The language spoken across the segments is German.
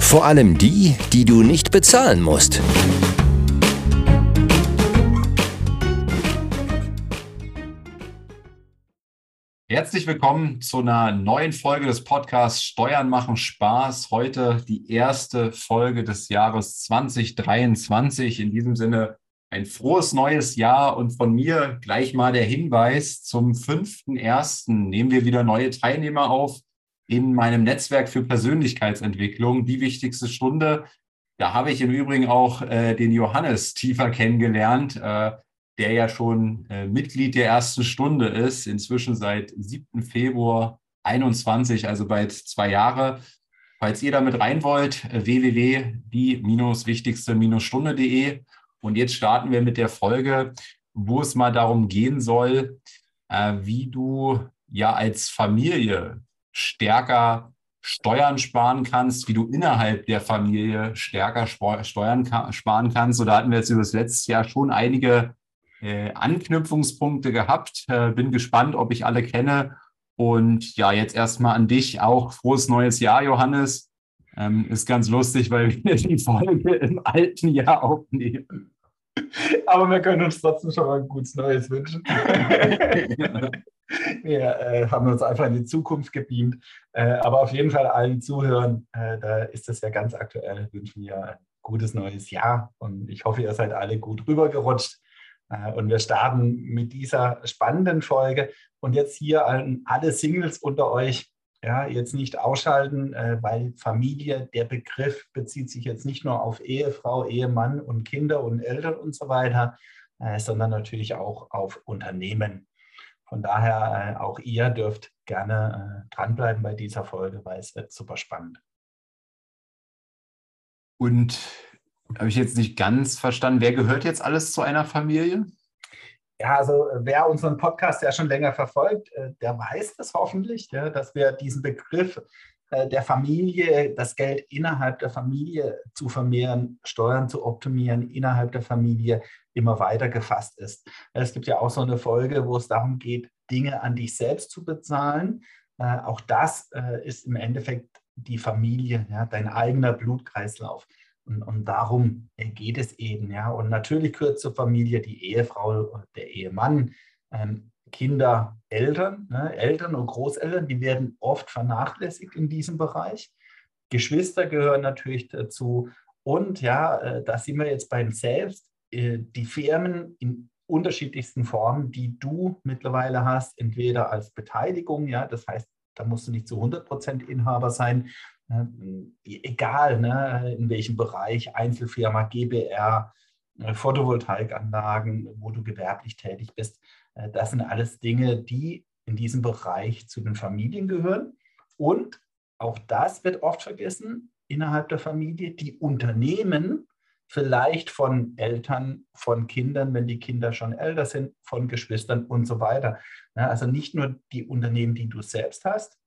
Vor allem die, die du nicht bezahlen musst. Herzlich willkommen zu einer neuen Folge des Podcasts Steuern machen Spaß. Heute die erste Folge des Jahres 2023. In diesem Sinne ein frohes neues Jahr und von mir gleich mal der Hinweis zum 5.1. nehmen wir wieder neue Teilnehmer auf in meinem Netzwerk für Persönlichkeitsentwicklung, die wichtigste Stunde. Da habe ich im Übrigen auch äh, den Johannes tiefer kennengelernt, äh, der ja schon äh, Mitglied der ersten Stunde ist, inzwischen seit 7. Februar 21, also bald zwei Jahre. Falls ihr damit rein wollt, äh, www.die-wichtigste-stunde.de und jetzt starten wir mit der Folge, wo es mal darum gehen soll, äh, wie du ja als Familie stärker Steuern sparen kannst, wie du innerhalb der Familie stärker Steuern sparen kannst. So da hatten wir jetzt über das letzte Jahr schon einige äh, Anknüpfungspunkte gehabt. Äh, bin gespannt, ob ich alle kenne. Und ja, jetzt erstmal an dich auch frohes neues Jahr, Johannes. Ähm, ist ganz lustig, weil wir die Folge im alten Jahr aufnehmen. Aber wir können uns trotzdem schon mal ein gutes Neues wünschen. wir äh, haben uns einfach in die Zukunft gebeamt. Äh, aber auf jeden Fall allen Zuhören, äh, da ist das ja ganz aktuell, wünschen wir ein gutes neues Jahr. Und ich hoffe, ihr seid alle gut rübergerutscht. Äh, und wir starten mit dieser spannenden Folge. Und jetzt hier an alle Singles unter euch ja, jetzt nicht ausschalten, äh, weil Familie, der Begriff bezieht sich jetzt nicht nur auf Ehefrau, Ehemann und Kinder und Eltern und so weiter, äh, sondern natürlich auch auf Unternehmen. Von daher äh, auch ihr dürft gerne äh, dranbleiben bei dieser Folge, weil es wird super spannend. Und habe ich jetzt nicht ganz verstanden, wer gehört jetzt alles zu einer Familie? Ja, also wer unseren Podcast ja schon länger verfolgt, äh, der weiß das hoffentlich, ja, dass wir diesen Begriff der Familie, das Geld innerhalb der Familie zu vermehren, Steuern zu optimieren, innerhalb der Familie immer weiter gefasst ist. Es gibt ja auch so eine Folge, wo es darum geht, Dinge an dich selbst zu bezahlen. Auch das ist im Endeffekt die Familie, ja, dein eigener Blutkreislauf. Und, und, darum geht es eben. Ja. Und natürlich gehört zur Familie die Ehefrau, der Ehemann, ähm, Kinder, Eltern, ne, Eltern und Großeltern, die werden oft vernachlässigt in diesem Bereich. Geschwister gehören natürlich dazu. Und ja, äh, da sind wir jetzt beim Selbst. Äh, die Firmen in unterschiedlichsten Formen, die du mittlerweile hast, entweder als Beteiligung, ja, das heißt, da musst du nicht zu 100 Prozent Inhaber sein, Ne? Egal, ne, in welchem Bereich, Einzelfirma, GBR, äh, Photovoltaikanlagen, wo du gewerblich tätig bist. Äh, das sind alles Dinge, die in diesem Bereich zu den Familien gehören. Und auch das wird oft vergessen innerhalb der Familie. Die Unternehmen, vielleicht von Eltern, von Kindern, wenn die Kinder schon älter sind, von Geschwistern und so weiter. Also nicht nur die Unternehmen, die du selbst hast,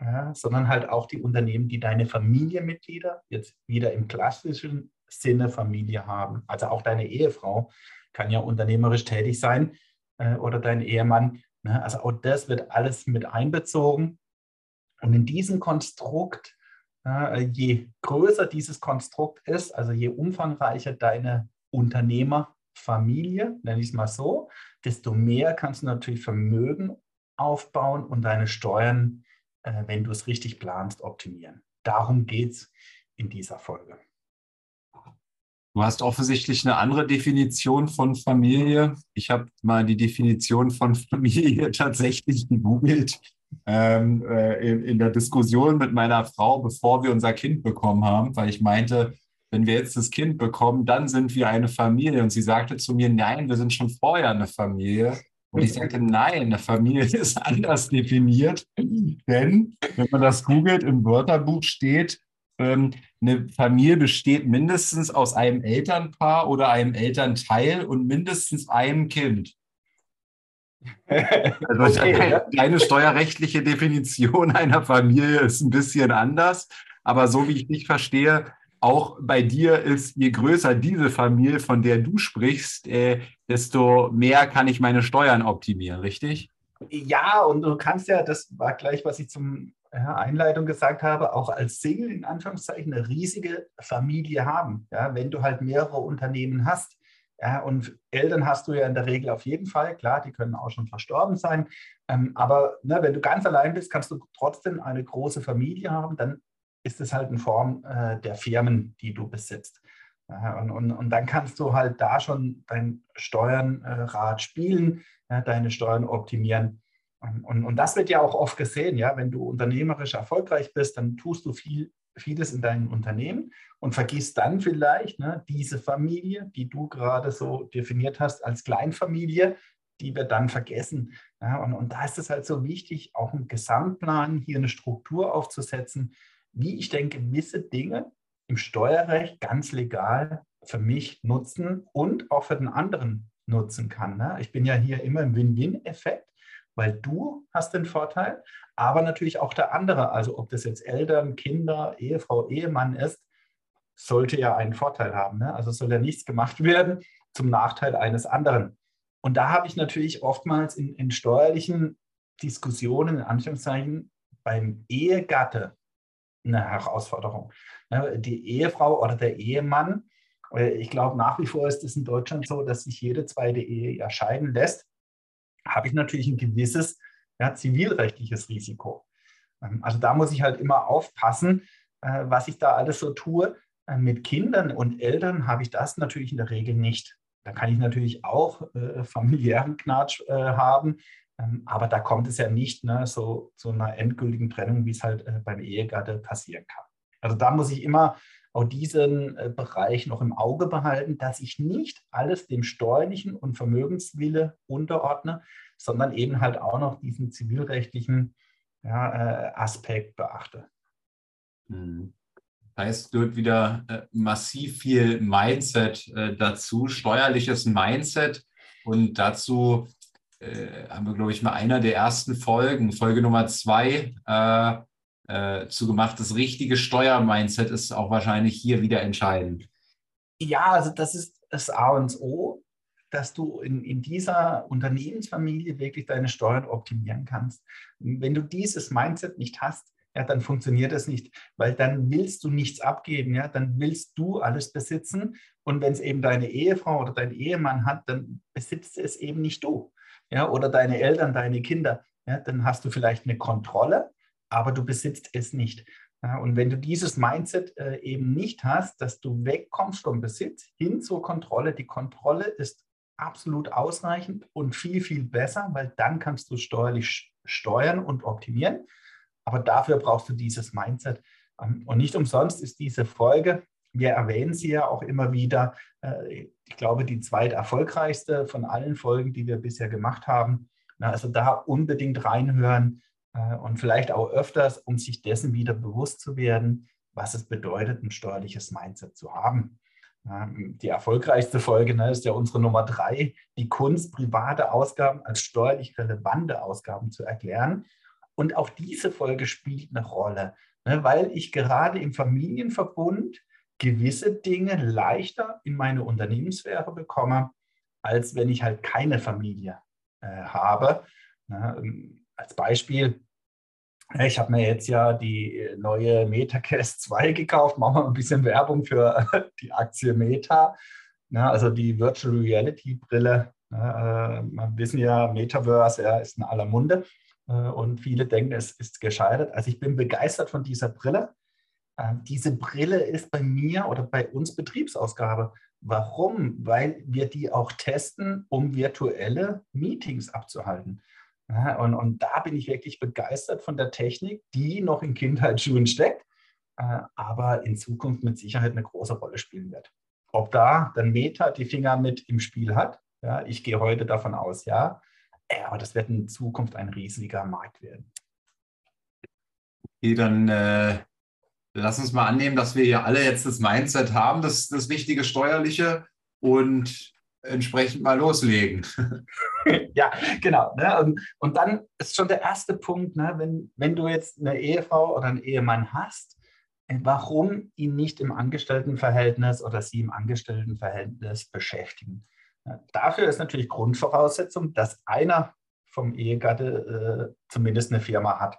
ja, sondern halt auch die Unternehmen, die deine Familienmitglieder jetzt wieder im klassischen Sinne Familie haben. Also auch deine Ehefrau kann ja unternehmerisch tätig sein äh, oder dein Ehemann. Ne? Also auch das wird alles mit einbezogen. Und in diesem Konstrukt, äh, je größer dieses Konstrukt ist, also je umfangreicher deine Unternehmerfamilie, nenne ich es mal so, desto mehr kannst du natürlich Vermögen aufbauen und deine Steuern äh, wenn du es richtig planst, optimieren. Darum geht es in dieser Folge. Du hast offensichtlich eine andere Definition von Familie. Ich habe mal die Definition von Familie tatsächlich gegoogelt ähm, äh, in, in, der Diskussion mit meiner Frau, bevor wir unser Kind bekommen haben, weil ich meinte, wenn wir jetzt das Kind bekommen, dann sind wir eine Familie. Und sie sagte zu mir, nein, wir sind schon vorher eine Familie. Und ich sagte, nein, eine Familie ist anders definiert, denn wenn man das googelt, im Wörterbuch steht ähm, eine Familie besteht mindestens aus einem Elternpaar oder einem Elternteil und mindestens einem Kind. Also okay, deine, deine steuerrechtliche Definition einer Familie ist ein bisschen anders, aber so wie ich dich verstehe, auch bei dir ist, je größer diese Familie, von der du sprichst, äh, desto mehr kann ich meine Steuern optimieren, richtig? Ja, und du kannst ja, das war gleich, was ich zum ja, Einleitung gesagt habe, auch als Single in Anführungszeichen eine riesige Familie haben. Ja, wenn du halt mehrere Unternehmen hast. Ja, und Eltern hast du ja in der Regel auf jeden Fall, klar, die können auch schon verstorben sein. Ähm, aber ne, wenn du ganz allein bist, kannst du trotzdem eine große Familie haben. Dann ist es halt in Form äh, der Firmen, die du besitzt. Ja, und, und, und, dann kannst du halt da schon dein Steuernrad äh, spielen, ja, deine Steuern optimieren. Und, und, das wird ja auch oft gesehen, ja, wenn du unternehmerisch erfolgreich bist, dann tust du viel, vieles in deinem Unternehmen und vergisst dann vielleicht ne, diese Familie, die du gerade so definiert hast als Kleinfamilie, die wir dann vergessen. Ja, und, und da ist es halt so wichtig, auch einen Gesamtplan, hier eine Struktur aufzusetzen, wie ich denke, gewisse Dinge im Steuerrecht ganz legal für mich nutzen und auch für den anderen nutzen kann. Ne? Ich bin ja hier immer im Win-Win-Effekt, weil du hast den Vorteil, aber natürlich auch der andere. Also ob das jetzt Eltern, Kinder, Ehefrau, Ehemann ist, sollte ja einen Vorteil haben. Ne? Also soll ja nichts gemacht werden zum Nachteil eines anderen. Und da habe ich natürlich oftmals in, in steuerlichen Diskussionen, in Anführungszeichen, beim Ehegatte eine Herausforderung. Ne, die Ehefrau oder der Ehemann, äh, ich glaube nach wie vor ist es in Deutschland so, dass sich jede zweite Ehe erscheiden lässt, habe ich natürlich ein gewisses ja, zivilrechtliches Risiko. Ähm, also da muss ich halt immer aufpassen, äh, was ich da alles so tue. Äh, mit Kindern und Eltern habe ich das natürlich in der Regel nicht. Da kann ich natürlich auch familiären Knatsch haben, ähm, aber da kommt es ja nicht ne, so zu einer endgültigen Trennung, wie es halt äh, beim Ehegatte passieren kann. Also da muss ich immer auch diesen äh, Bereich noch im Auge behalten, dass ich nicht alles dem steuerlichen und Vermögenswille unterordne, sondern eben halt auch noch diesen zivilrechtlichen ja, äh, Aspekt beachte. Mhm. Heißt, wird wieder äh, massiv viel Mindset dazu, steuerliches Mindset und dazu haben wir, glaube ich, mal einer der ersten Folgen, Folge Nummer zwei, äh, äh, zu gemacht. Das richtige Steuermindset ist auch wahrscheinlich hier wieder entscheidend. Ja, also das ist das A und O, dass du in, in dieser Unternehmensfamilie wirklich deine Steuern optimieren kannst. Wenn du dieses Mindset nicht hast, ja, dann funktioniert das nicht, weil dann willst du nichts abgeben, ja, dann willst du alles besitzen und wenn es eben deine Ehefrau oder dein Ehemann hat, dann besitzt es eben nicht du ja, oder deine Eltern, deine Kinder, ja, dann hast du vielleicht eine Kontrolle, aber du besitzt es nicht. Ja, und wenn du dieses Mindset äh, eben nicht hast, dass du wegkommst vom Besitz hin zur Kontrolle, die Kontrolle ist absolut ausreichend und viel, viel besser, weil dann kannst du steuerlich steuern und optimieren. Aber dafür brauchst du dieses Mindset. Ähm, und nicht umsonst ist diese Folge wir erwähnen sie ja auch immer wieder. Äh, ich glaube, die zweit erfolgreichste von allen Folgen, die wir bisher gemacht haben. Also da unbedingt reinhören äh, und vielleicht auch öfters, um sich dessen wieder bewusst zu werden, was es bedeutet, ein steuerliches Mindset zu haben. Die erfolgreichste Folge ne, ist ja unsere Nummer drei, die Kunst, private Ausgaben als steuerlich relevante Ausgaben zu erklären. Und auch diese Folge spielt eine Rolle, ne, weil ich gerade im Familienverbund gewisse Dinge leichter in meine Unternehmenssphäre bekomme, als wenn ich halt keine Familie äh, habe. Na, ähm, als Beispiel, ich habe mir jetzt ja die neue MetaCast 2 gekauft. Machen wir ein bisschen Werbung für die Aktie Meta, also die Virtual Reality Brille. Na, äh, wir wissen ja, Metaverse ja, ist in aller Munde äh, und viele denken, es ist gescheitert. Also ich bin begeistert von dieser Brille. Ähm, diese Brille ist bei mir oder bei uns Betriebsausgabe. Warum? Weil wir die auch testen, um virtuelle Meetings abzuhalten. Und, und da bin ich wirklich begeistert von der Technik, die noch in Kindheitsschuhen steckt, äh, aber in Zukunft mit Sicherheit eine große Rolle spielen wird. Ob da dann Meta die Finger mit im Spiel hat, ja, ich gehe heute davon aus, ja, aber das wird in Zukunft ein riesiger Markt werden. Okay, dann äh, lass uns mal annehmen, dass wir hier alle jetzt das Mindset haben, das, das richtige Steuerliche und entsprechend mal loslegen. ja, genau. Ne? Und, und, dann ist schon der erste Punkt, ne? wenn, wenn du jetzt eine Ehefrau oder einen Ehemann hast, äh, warum ihn nicht im Angestelltenverhältnis oder sie im Angestelltenverhältnis beschäftigen. Dafür ist natürlich Grundvoraussetzung, dass einer vom Ehegatte äh, zumindest eine Firma hat.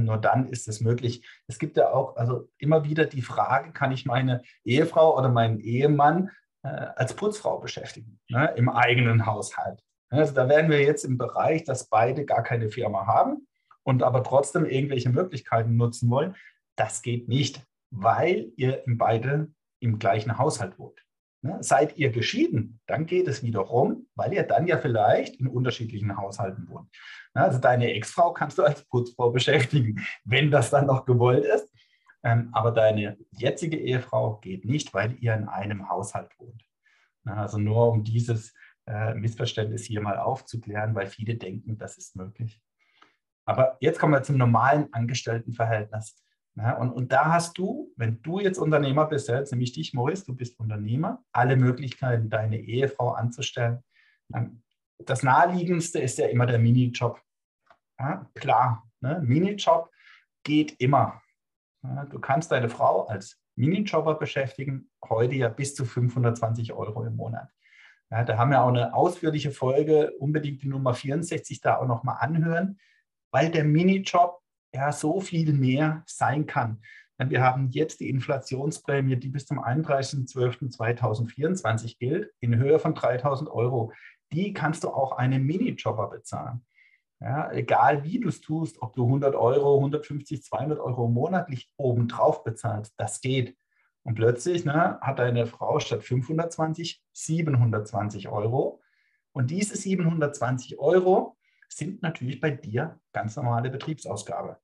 nur dann ist es möglich. Es gibt ja auch also immer wieder die Frage, kann ich meine Ehefrau oder meinen Ehemann als Putzfrau beschäftigen ne, im eigenen Haushalt? Also da wären wir jetzt im Bereich, dass beide gar keine Firma haben und aber trotzdem irgendwelche Möglichkeiten nutzen wollen. Das geht nicht, weil ihr beide im gleichen Haushalt wohnt. Ne? Seid ihr geschieden, dann geht es wiederum, weil ihr dann ja vielleicht in unterschiedlichen Haushalten wohnt. Ne? Also deine Ex-Frau kannst du als Putzfrau beschäftigen, wenn das dann noch gewollt ist. Ähm, aber deine jetzige Ehefrau geht nicht, weil ihr in einem Haushalt wohnt. Ne? Also nur um dieses äh, Missverständnis hier mal aufzuklären, weil viele denken, das ist möglich. Aber jetzt kommen wir zum normalen Angestelltenverhältnis. Ja, und, und da hast du, wenn du jetzt Unternehmer bist, jetzt nämlich dich, Maurice, du bist Unternehmer, alle Möglichkeiten, deine Ehefrau anzustellen. Das naheliegendste ist ja immer der Minijob. Ja, klar, ne? Minijob geht immer. Du kannst deine Frau als Minijobber beschäftigen, heute ja bis zu 520 Euro im Monat. Ja, da haben wir auch eine ausführliche Folge, unbedingt die Nummer 64 da auch nochmal anhören, weil der Minijob ja so viel mehr sein kann. Wir haben jetzt die Inflationsprämie, die bis zum 31.12.2024 gilt, in Höhe von 3.000 Euro. Die kannst du auch einem Minijobber bezahlen. Ja, egal wie du es tust, ob du 100 Euro, 150, 200 Euro monatlich obendrauf bezahlst, das geht. Und plötzlich ne, hat deine Frau statt 520 720 Euro. Und diese 720 Euro sind natürlich bei dir ganz normale Betriebsausgabe.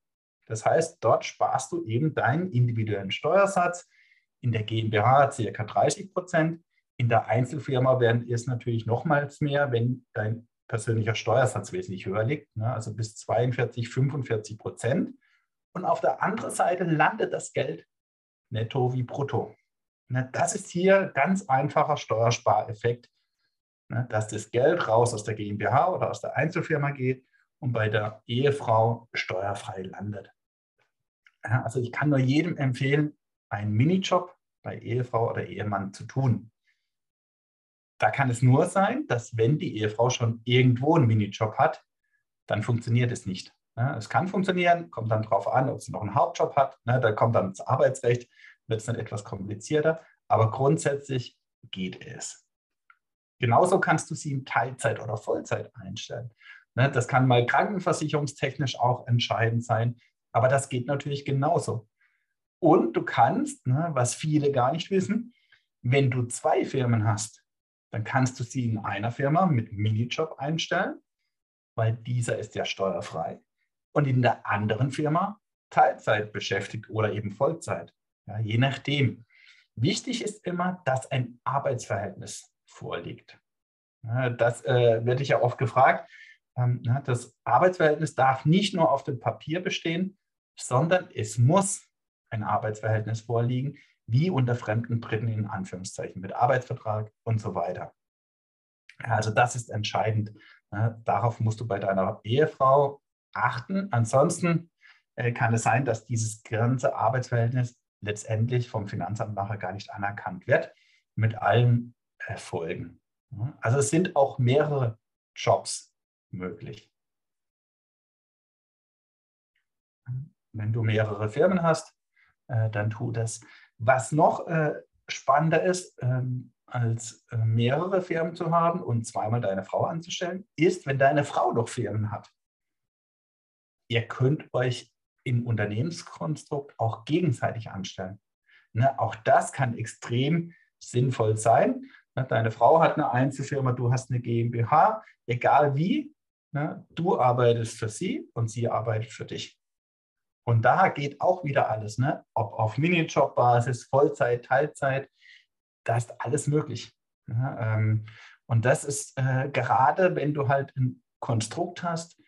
Das heißt, dort sparst du eben deinen individuellen Steuersatz. In der GmbH ca. 30 Prozent. In der Einzelfirma werden es natürlich nochmals mehr, wenn dein persönlicher Steuersatz wesentlich höher liegt, ne? also bis 42, 45 Prozent. Und auf der anderen Seite landet das Geld netto wie brutto. Ne? Das ist hier ganz einfacher Steuerspareffekt, ne, dass das Geld raus aus der GmbH oder aus der Einzelfirma geht und bei der Ehefrau steuerfrei landet. Also ich kann nur jedem empfehlen, einen Minijob bei Ehefrau oder Ehemann zu tun. Da kann es nur sein, dass wenn die Ehefrau schon irgendwo einen Minijob hat, dann funktioniert es nicht. Ja, es kann funktionieren, kommt dann darauf an, ob sie noch einen Hauptjob hat. Ne, da kommt dann das Arbeitsrecht, wird es dann etwas komplizierter, aber grundsätzlich geht es. Genauso kannst du sie in Teilzeit oder Vollzeit einstellen. Ne, das kann mal krankenversicherungstechnisch auch entscheidend sein, aber das geht natürlich genauso. Und du kannst, ne, was viele gar nicht wissen, wenn du zwei Firmen hast, dann kannst du sie in einer Firma mit Minijob einstellen, weil dieser ist ja steuerfrei. Und in der anderen Firma Teilzeit beschäftigt oder eben Vollzeit, ja, je nachdem. Wichtig ist immer, dass ein Arbeitsverhältnis vorliegt. Das äh, werde ich ja oft gefragt. Ähm, das Arbeitsverhältnis darf nicht nur auf dem Papier bestehen, sondern es muss ein Arbeitsverhältnis vorliegen, wie unter fremden Dritten in Anführungszeichen, mit Arbeitsvertrag und so weiter. Also das ist entscheidend. Darauf musst du bei deiner Ehefrau achten. Ansonsten äh, kann es sein, dass dieses ganze Arbeitsverhältnis letztendlich vom Finanzamt nachher gar nicht anerkannt wird, mit allen Folgen. Also es sind auch mehrere Jobs möglich. Wenn du mehrere Firmen hast, äh, dann tu das. Was noch äh, spannender ist, ähm, als äh, mehrere Firmen zu haben und zweimal deine Frau anzustellen, ist, wenn deine Frau noch Firmen hat. Ihr könnt euch im Unternehmenskonstrukt auch gegenseitig anstellen. Ne, auch das kann extrem sinnvoll sein. Ne, deine Frau hat eine Einzelfirma, du hast eine GmbH, egal wie, ne, du arbeitest für sie und sie arbeitet für dich. Und da geht auch wieder alles, ne? ob auf Minijob-Basis, Vollzeit, Teilzeit, da ist alles möglich. Ja, ähm, und das ist äh, gerade, wenn du halt ein Konstrukt hast,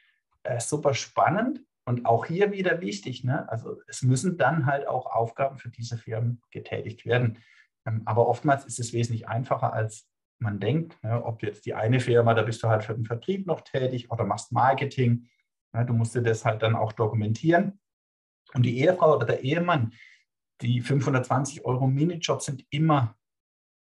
äh, super spannend, Und auch hier wieder wichtig, ne? also es müssen dann halt auch Aufgaben für diese Firmen getätigt werden. Ähm, aber oftmals ist es wesentlich einfacher, als man denkt. Ne? Ob jetzt die eine Firma, da bist du halt für den Vertrieb noch tätig oder machst Marketing. Ne? Du musst dir das halt dann auch dokumentieren. Und die Ehefrau oder der Ehemann, die 520 Euro Minijob sind immer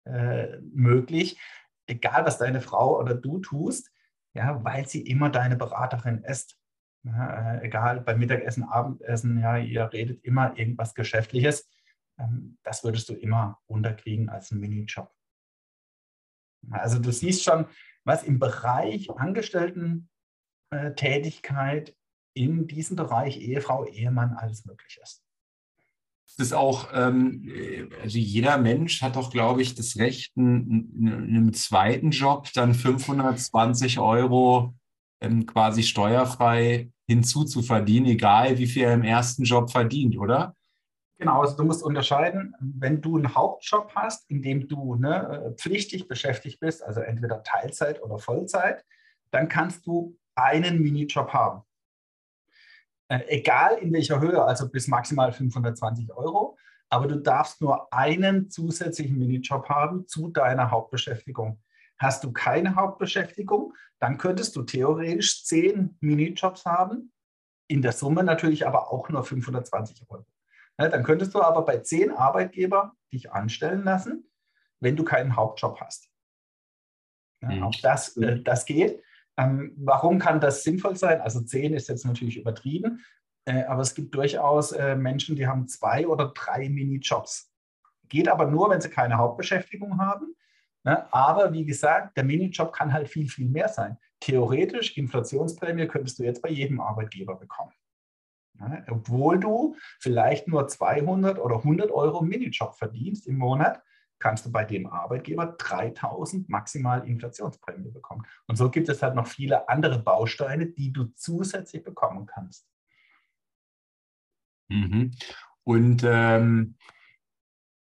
äh, möglich, egal was deine Frau oder du tust, ja, weil sie immer deine Beraterin ist. Ja, äh, egal, beim Mittagessen, Abendessen, ja, ihr redet immer irgendwas Geschäftliches. Ähm, das würdest du immer unterkriegen als ein Minijob. Also du siehst schon, was im Bereich Angestellten-Tätigkeit äh, in diesem Bereich Ehefrau, Ehemann alles möglich ist. Das ist auch, ähm, also jeder Mensch hat doch, glaube ich, das Recht, in, in einem zweiten Job dann 520 Euro ähm, quasi steuerfrei hinzuzuverdienen, egal wie viel er im ersten Job verdient, oder? Genau, also du musst unterscheiden, wenn du einen Hauptjob hast, in dem du ne, pflichtig beschäftigt bist, also entweder Teilzeit oder Vollzeit, dann kannst du einen Minijob haben. Äh, egal in welcher Höhe, also bis maximal 520 Euro, aber du darfst nur einen zusätzlichen Minijob haben zu deiner Hauptbeschäftigung. Hast du keine Hauptbeschäftigung, dann könntest du theoretisch zehn Minijobs haben, in der Summe natürlich aber auch nur 520 Euro. Ja, dann könntest du aber bei zehn Arbeitgebern dich anstellen lassen, wenn du keinen Hauptjob hast. Ja, mhm. Auch das, äh, das geht. Ähm, warum kann das sinnvoll sein? Also zehn ist jetzt natürlich übertrieben, äh, aber es gibt durchaus äh, Menschen, die haben zwei oder drei Minijobs. Geht aber nur, wenn sie keine Hauptbeschäftigung haben Ne? Aber wie gesagt, der Minijob kann halt viel, viel mehr sein. Theoretisch, Inflationsprämie könntest du jetzt bei jedem Arbeitgeber bekommen. Ne? Obwohl du vielleicht nur 200 oder 100 Euro Minijob verdienst im Monat, kannst du bei dem Arbeitgeber 3000 maximal Inflationsprämie bekommen. Und so gibt es halt noch viele andere Bausteine, die du zusätzlich bekommen kannst. Mhm. Und ähm,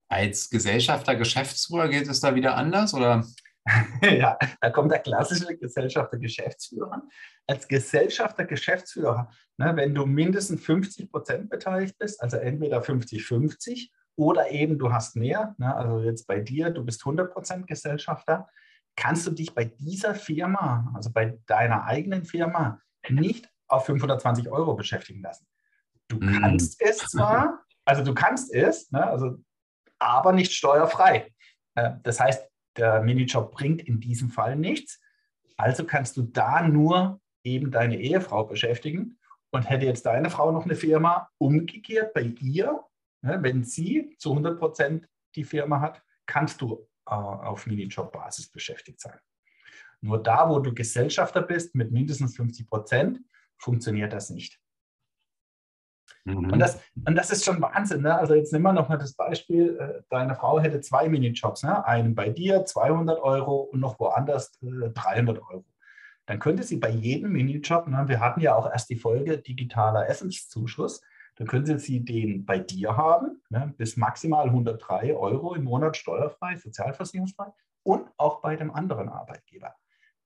als Gesellschafter, Geschäftsführer geht es da wieder anders oder? ja, da kommt der klassische Gesellschafter, Geschäftsführer. Als Gesellschafter, Geschäftsführer, ne, wenn du mindestens 50 Prozent beteiligt bist, also entweder 50-50 oder eben du hast mehr, ne, also jetzt bei dir, du bist 100 Prozent Gesellschafter, kannst du dich bei dieser Firma, also bei deiner eigenen Firma, nicht auf 520 Euro beschäftigen lassen. Du mhm. kannst mm. es zwar, also du kannst es, ne, also aber nicht steuerfrei. Äh, das heißt, der Minijob bringt in diesem Fall nichts. Also kannst du da nur eben deine Ehefrau beschäftigen. Und hätte jetzt deine Frau noch eine Firma, umgekehrt bei ihr, wenn sie zu 100 Prozent die Firma hat, kannst du äh, auf Minijob-Basis beschäftigt sein. Nur da, wo du Gesellschafter bist mit mindestens 50 Prozent, funktioniert das nicht. Mhm. Und, das, und das ist schon Wahnsinn. Ne? Also jetzt nehmen wir nochmal das Beispiel, äh, deine Frau hätte zwei Minijobs, ne? einen bei dir 200 Euro und noch woanders äh, 300 Euro. Dann könnte sie bei jedem Minijob, ne? wir hatten ja auch erst die Folge digitaler Essenszuschuss, dann könnte sie den bei dir haben, ne? bis maximal 103 Euro im Monat steuerfrei, sozialversicherungsfrei und auch bei dem anderen Arbeitgeber.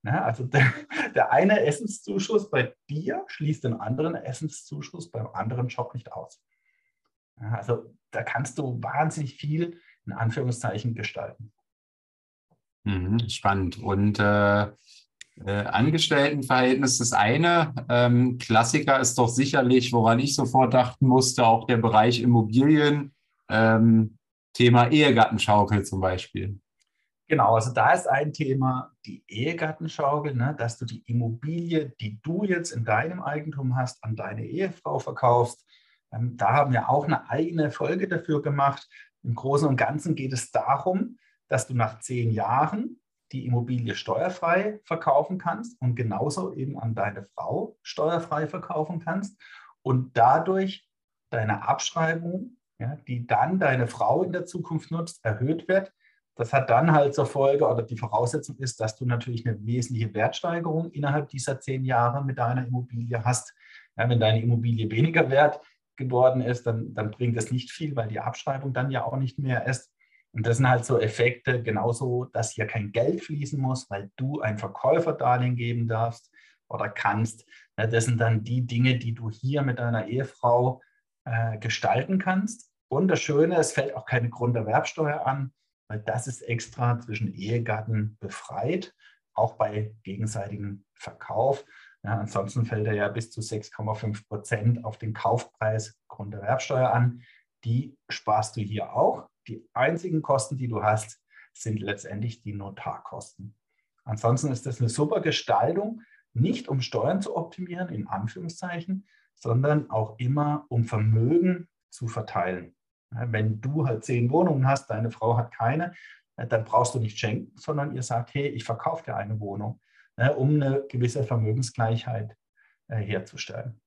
Ja, also der, der, eine Essenszuschuss bei dir schließt den anderen Essenszuschuss beim anderen Job nicht aus. Also da kannst du wahnsinnig viel in Anführungszeichen gestalten. Mhm, spannend. Und äh, äh, Angestelltenverhältnis das eine. Ähm, Klassiker ist doch sicherlich, woran ich sofort dachten musste, auch der Bereich Immobilien. Ähm, Thema Ehegattenschaukel zum Beispiel. Genau, also da ist ein Thema die Ehegattenschaukel, ne, dass du die Immobilie, die du jetzt in deinem Eigentum hast, an deine Ehefrau verkaufst. Ähm, da haben wir auch eine eigene Folge dafür gemacht. Im Großen und Ganzen geht es darum, dass du nach zehn Jahren die Immobilie steuerfrei verkaufen kannst und genauso eben an deine Frau steuerfrei verkaufen kannst und dadurch deine Abschreibung, ja, die dann deine Frau in der Zukunft nutzt, erhöht wird, das hat dann halt zur Folge oder die Voraussetzung ist, dass du natürlich eine wesentliche Wertsteigerung innerhalb dieser zehn Jahre mit deiner Immobilie hast. Ja, wenn deine Immobilie weniger wert geworden ist, dann, dann bringt das nicht viel, weil die Abschreibung dann ja auch nicht mehr ist. Und das sind halt so Effekte, genauso, dass hier kein Geld fließen muss, weil du ein Verkäuferdarlehen geben darfst oder kannst. das sind dann die Dinge, die du hier mit deiner Ehefrau äh, gestalten kannst. Und das Schöne, es fällt auch keine Grunderwerbsteuer an, weil das ist extra zwischen Ehegatten befreit, auch bei gegenseitigem Verkauf. Ja, ansonsten fällt er ja bis zu 6,5 Prozent auf den Kaufpreis Grunderwerbsteuer an. Die sparst du hier auch. Die einzigen Kosten, die du hast, sind letztendlich die Notarkosten. Ansonsten ist das eine super Gestaltung, nicht um Steuern zu optimieren, in Anführungszeichen, sondern auch immer um Vermögen zu verteilen. Wenn du halt zehn Wohnungen hast, deine Frau hat keine, dann brauchst du nicht schenken, sondern ihr sagt, hey, ich verkaufe dir eine Wohnung, um eine gewisse Vermögensgleichheit äh, herzustellen.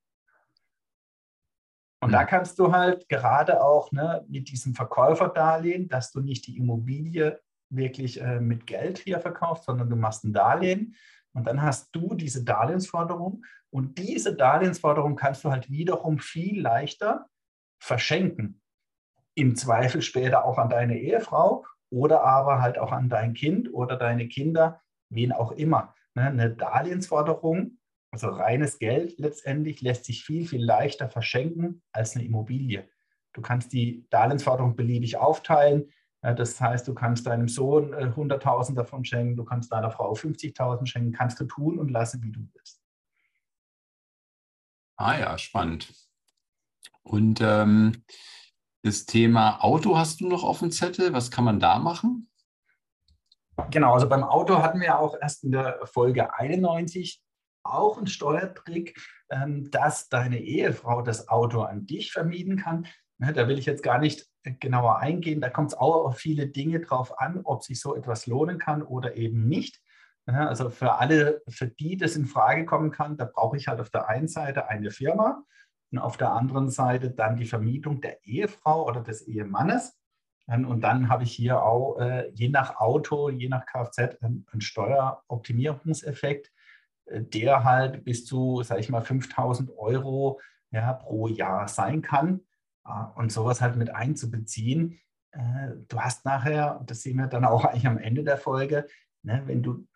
Und da kannst du halt gerade auch ne, mit diesem Verkäuferdarlehen, dass du nicht die Immobilie wirklich äh, mit Geld hier verkaufst, sondern du machst ein Darlehen und dann hast du diese Darlehensforderung und diese Darlehensforderung kannst du halt wiederum viel leichter verschenken. Im Zweifel später auch an deine Ehefrau oder aber halt auch an dein Kind oder deine Kinder, wen auch immer. Ne, eine Darlehensforderung also reines Geld letztendlich lässt sich viel, viel leichter verschenken als eine Immobilie. Du kannst die Darlehensforderung beliebig aufteilen. Das heißt, du kannst deinem Sohn 100.000 äh, davon schenken, du kannst deiner Frau 50.000 schenken, kannst du tun und lassen, wie du willst. Ah ja, spannend. Und ähm, das Thema Auto hast du noch auf dem Zettel. Was kann man da machen? Genau, also beim Auto hatten wir auch erst in der Folge 91 auch ein Steuertrick, ähm, dass deine Ehefrau das Auto an dich vermieten kann. Ne, da will ich jetzt gar nicht genauer eingehen. Da kommt es auch auf viele Dinge drauf an, ob sich so etwas lohnen kann oder eben nicht. Also für alle, für die das in Frage kommen kann, da brauche ich halt auf der einen Seite eine Firma und auf der anderen Seite dann die Vermietung der Ehefrau oder des Ehemannes. Und dann habe ich hier auch äh, je nach Auto, je nach Kfz einen Steueroptimierungseffekt der halt bis zu, sage ich mal, 5000 Euro ja, pro Jahr sein kann. Und sowas halt mit einzubeziehen. Äh, du hast nachher, das sehen wir dann auch eigentlich am Ende der Folge, ne, wenn du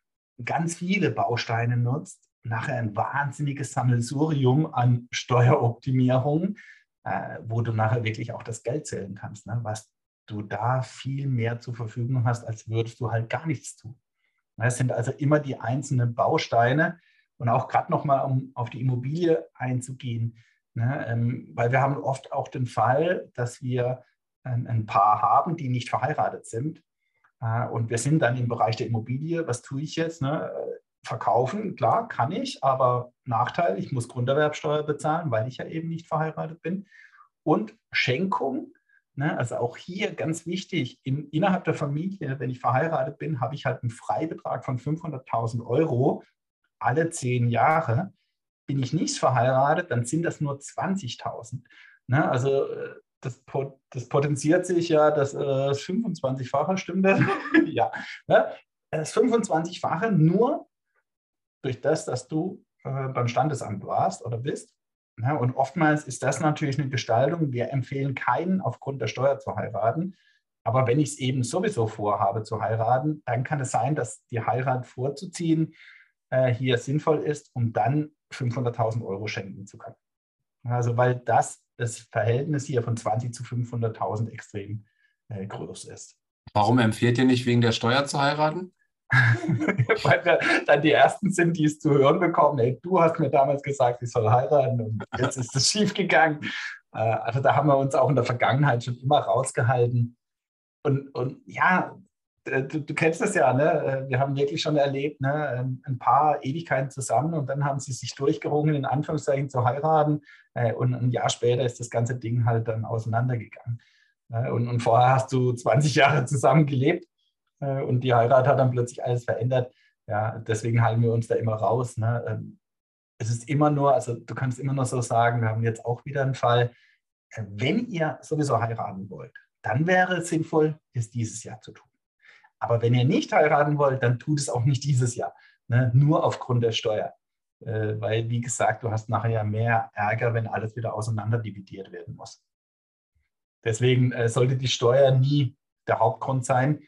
ganz viele Bausteine nutzt, nachher ein wahnsinniges Sammelsurium an Steueroptimierung, äh, wo du nachher wirklich auch das Geld zählen kannst, ne, was du da viel mehr zur Verfügung hast, als würdest du halt gar nichts tun. Es sind also immer die einzelnen Bausteine und auch gerade nochmal, um auf die Immobilie einzugehen, ne, ähm, weil wir haben oft auch den Fall, dass wir ein, ein Paar haben, die nicht verheiratet sind. Äh, und wir sind dann im Bereich der Immobilie. Was tue ich jetzt? Ne? Verkaufen, klar, kann ich, aber Nachteil, ich muss Grunderwerbsteuer bezahlen, weil ich ja eben nicht verheiratet bin. Und Schenkung, Ne? Also auch hier ganz wichtig, in, innerhalb der Familie, wenn ich verheiratet bin, habe ich halt einen Freibetrag von 500.000 Euro alle zehn Jahre. Bin ich nicht verheiratet, dann sind das nur 20.000. Ne? Also äh, das, das, potenziert sich ja, das, äh, 25-fache, stimmt das? ja. Ne? Das 25-fache nur durch das, dass du äh, beim Standesamt warst oder bist. Ja, und oftmals ist das natürlich eine Gestaltung. Wir empfehlen keinen aufgrund der Steuer zu heiraten. Aber wenn ich es eben sowieso vorhabe zu heiraten, dann kann es sein, dass die Heirat vorzuziehen äh, hier sinnvoll ist, um dann 500.000 Euro schenken zu können. Also weil das das Verhältnis hier von 20 zu 500.000 extrem äh, groß ist. Warum empfiehlt ihr nicht wegen der Steuer zu heiraten? Weil wir dann die Ersten sind, die es zu hören bekommen, hey, du hast mir damals gesagt, ich soll heiraten und jetzt ist es schiefgegangen. Äh, also da haben wir uns auch in der Vergangenheit schon immer rausgehalten. Und, und ja, du, du kennst das ja, ne? Äh, wir haben wirklich schon erlebt, ne? ein paar Ewigkeiten zusammen und dann haben sie sich durchgerungen, in Anführungszeichen zu heiraten. Äh, und ein Jahr später ist das ganze Ding halt dann auseinandergegangen. Und, und vorher hast du 20 Jahre zusammen gelebt und die Heirat hat dann plötzlich alles verändert. Ja, deswegen halten wir uns da immer raus. Ne? Ähm, es ist immer nur, also du kannst immer nur so sagen, wir haben jetzt auch wieder einen Fall, äh, wenn ihr sowieso heiraten wollt, dann wäre es sinnvoll, es dieses Jahr zu tun. Aber wenn ihr nicht heiraten wollt, dann tut es auch nicht dieses Jahr, ne? nur aufgrund der Steuer. Äh, weil, wie gesagt, du hast nachher mehr Ärger, wenn alles wieder auseinander dividiert werden muss. Deswegen äh, sollte die Steuer nie der Hauptgrund sein,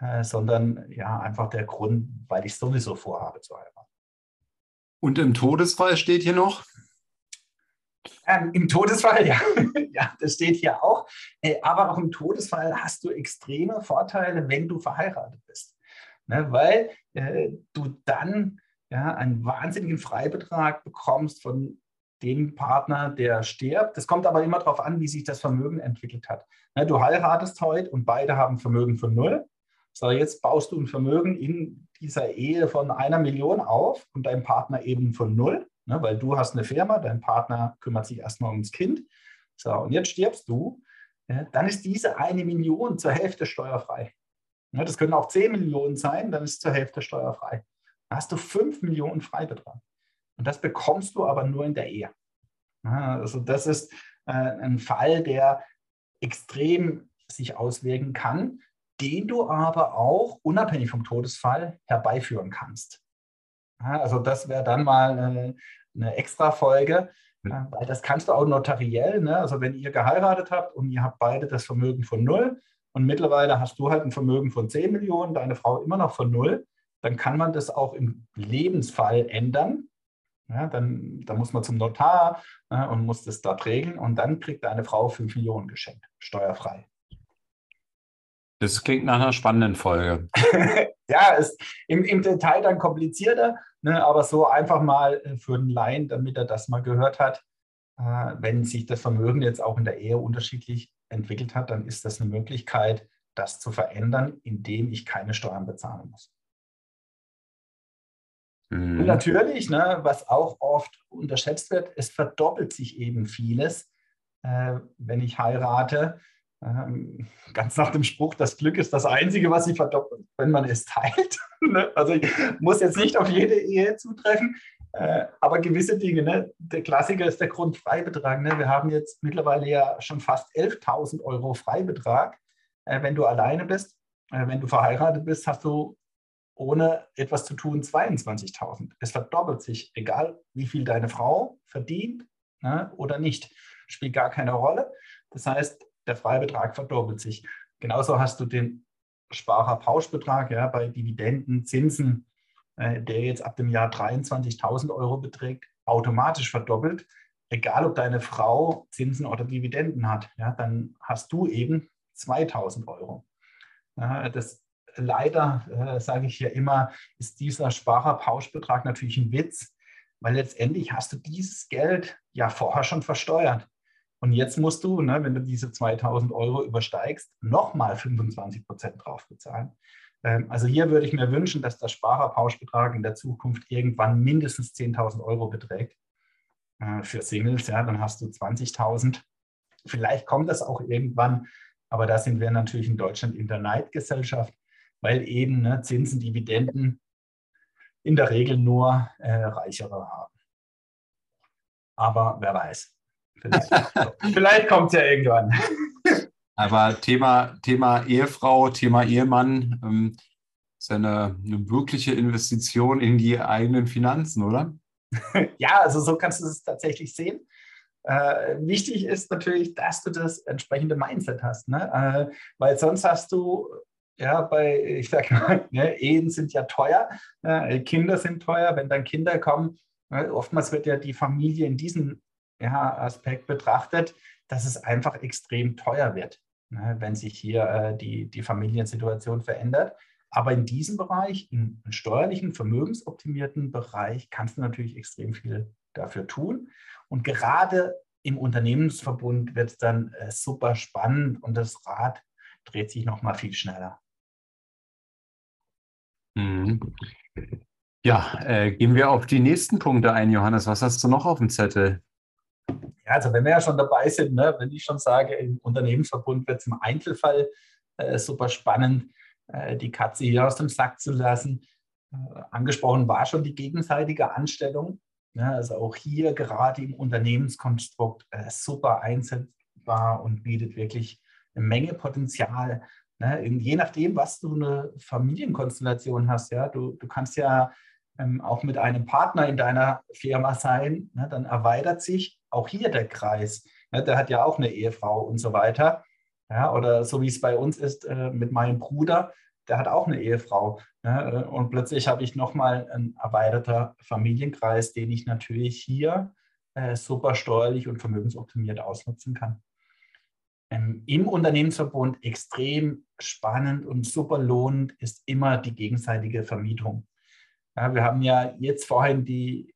äh, sondern ja einfach der Grund, weil ich sowieso vorhabe zu heiraten. Und im Todesfall steht hier noch? Ähm, Im Todesfall, ja. ja, das steht hier auch. Äh, aber auch im Todesfall hast du extreme Vorteile, wenn du verheiratet bist. Ne, weil äh, du dann ja, einen wahnsinnigen Freibetrag bekommst von dem Partner, der stirbt. Das kommt aber immer darauf an, wie sich das Vermögen entwickelt hat. Ne, du heiratest heute und beide haben Vermögen von null. So, jetzt baust du ein Vermögen in dieser Ehe von einer Million auf und dein Partner eben von null, ne, weil du hast eine Firma, dein Partner kümmert sich erstmal ums Kind. So, und jetzt stirbst du, ja, dann ist diese eine Million zur Hälfte steuerfrei. Ja, das können auch 10 Millionen sein, dann ist zur Hälfte steuerfrei. Dann hast du 5 Millionen Freibetrag. Und das bekommst du aber nur in der Ehe. Ja, also das ist äh, ein Fall, der extrem sich auswirken kann, den du aber auch unabhängig vom Todesfall herbeiführen kannst. Also das wäre dann mal eine, eine extra Folge, ja. weil das kannst du auch notariell. Ne? Also wenn ihr geheiratet habt und ihr habt beide das Vermögen von null und mittlerweile hast du halt ein Vermögen von 10 Millionen, deine Frau immer noch von null, dann kann man das auch im Lebensfall ändern. Ja, dann, dann muss man zum Notar ja, und muss das dort regeln und dann kriegt deine Frau 5 Millionen geschenkt, steuerfrei. Das klingt nach einer spannenden Folge. ja, ist im, im Detail dann komplizierter, ne, aber so einfach mal äh, für den Laien, damit er das mal gehört hat. Äh, wenn sich das Vermögen jetzt auch in der Ehe unterschiedlich entwickelt hat, dann ist das eine Möglichkeit, das zu verändern, indem ich keine Steuern bezahlen muss. Mhm. Und natürlich, ne, was auch oft unterschätzt wird, es verdoppelt sich eben vieles, äh, wenn ich heirate ganz nach dem Spruch, das Glück ist das Einzige, was sich verdoppelt, wenn man es teilt. Ne? also ich muss jetzt nicht auf jede Ehe zutreffen, äh, aber gewisse Dinge. Ne? Der Klassiker ist der Grundfreibetrag. Ne? Wir haben jetzt mittlerweile ja schon fast 11.000 Euro Freibetrag, äh, wenn du alleine bist. Äh, wenn du verheiratet bist, hast du ohne etwas zu tun 22.000. Es verdoppelt sich, egal wie viel deine Frau verdient ne, oder nicht. Spielt gar keine Rolle. Das heißt, der Freibetrag verdoppelt sich. Genauso hast du den Sparerpauschbetrag ja, bei Dividenden, Zinsen, äh, der jetzt ab dem Jahr 23.000 Euro beträgt, automatisch verdoppelt. Egal, ob deine Frau Zinsen oder Dividenden hat, ja, dann hast du eben 2.000 Euro. Ja, das leider, äh, sage ich ja immer, ist dieser Sparerpauschbetrag natürlich ein Witz, weil letztendlich hast du dieses Geld ja vorher schon versteuert. Und jetzt musst du, ne, wenn du diese 2000 Euro übersteigst, nochmal 25 Prozent drauf bezahlen. Ähm, also hier würde ich mir wünschen, dass der Sparerpauschbetrag in der Zukunft irgendwann mindestens 10.000 Euro beträgt. Äh, für Singles, ja, dann hast du 20.000. Vielleicht kommt das auch irgendwann, aber da sind wir natürlich in Deutschland in der Neidgesellschaft, weil eben ne, Zinsen, Dividenden in der Regel nur äh, Reichere haben. Aber wer weiß. Vielleicht, kommt es ja irgendwann. Aber Thema, Thema Ehefrau, Thema Ehemann ähm, ist ja eine, eine wirkliche Investition in die eigenen Finanzen, oder? ja, also so kannst du es tatsächlich sehen. Äh, wichtig ist natürlich, dass du das entsprechende Mindset hast, ne? Äh, weil sonst hast du ja bei, ich sage mal, ne, Ehen sind ja teuer, äh, Kinder sind teuer, wenn dann Kinder kommen, ne, oftmals wird ja die Familie in diesen ja, Aspekt betrachtet, dass es einfach extrem teuer wird, ne, wenn sich hier äh, die, die Familiensituation verändert. Aber in diesem Bereich, im steuerlichen, vermögensoptimierten Bereich, kannst du natürlich extrem viel dafür tun. Und gerade im Unternehmensverbund wird es dann äh, super spannend und das Rad dreht sich noch mal viel schneller. Mhm. Ja, äh, gehen wir auf die nächsten Punkte ein, Johannes. Was hast du noch auf dem Zettel? Also wenn wir ja schon dabei sind, ne, wenn ich schon sage, im Unternehmensverbund wird es im Einzelfall äh, super spannend, äh, die Katze hier aus dem Sack zu lassen. Äh, angesprochen war schon die gegenseitige Anstellung. Ne, also auch hier gerade im Unternehmenskonstrukt äh, super einsetzbar und bietet wirklich eine Menge Potenzial. Ne, je nachdem, was du eine Familienkonstellation hast, ja, du, du kannst ja ähm, auch mit einem Partner in deiner Firma sein, ne, dann erweitert sich auch hier der Kreis. Ne, der hat ja auch eine Ehefrau und so weiter. Ja, oder so wie es bei uns ist äh, mit meinem Bruder, der hat auch eine Ehefrau. Ne? Und plötzlich habe ich nochmal einen erweiterter Familienkreis, den ich natürlich hier äh, super steuerlich und vermögensoptimiert ausnutzen kann. Ähm, Im Unternehmensverbund extrem spannend und super lohnend ist immer die gegenseitige Vermietung. Ja, wir haben ja jetzt vorhin die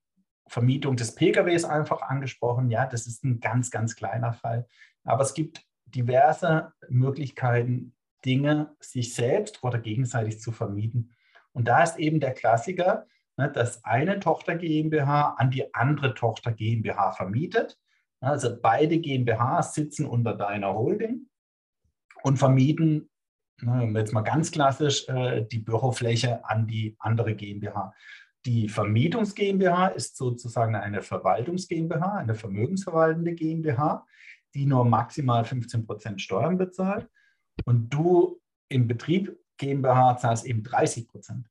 Vermietung des PKWs einfach angesprochen. Ja, das ist ein ganz, ganz kleiner Fall. Aber es gibt diverse Möglichkeiten, Dinge sich selbst oder gegenseitig zu vermieten. Und da ist eben der Klassiker, ne, dass eine Tochter GmbH an die andere Tochter GmbH vermietet. Also beide GmbHs sitzen unter deiner Holding und vermieten, jetzt mal ganz klassisch, äh, die Bürofläche an die andere GmbH. Die Vermietungs GmbH ist sozusagen eine Verwaltungs GmbH, eine vermögensverwaltende GmbH, die nur maximal 15 Prozent Steuern bezahlt. Und du im Betrieb GmbH zahlst eben 30 Prozent.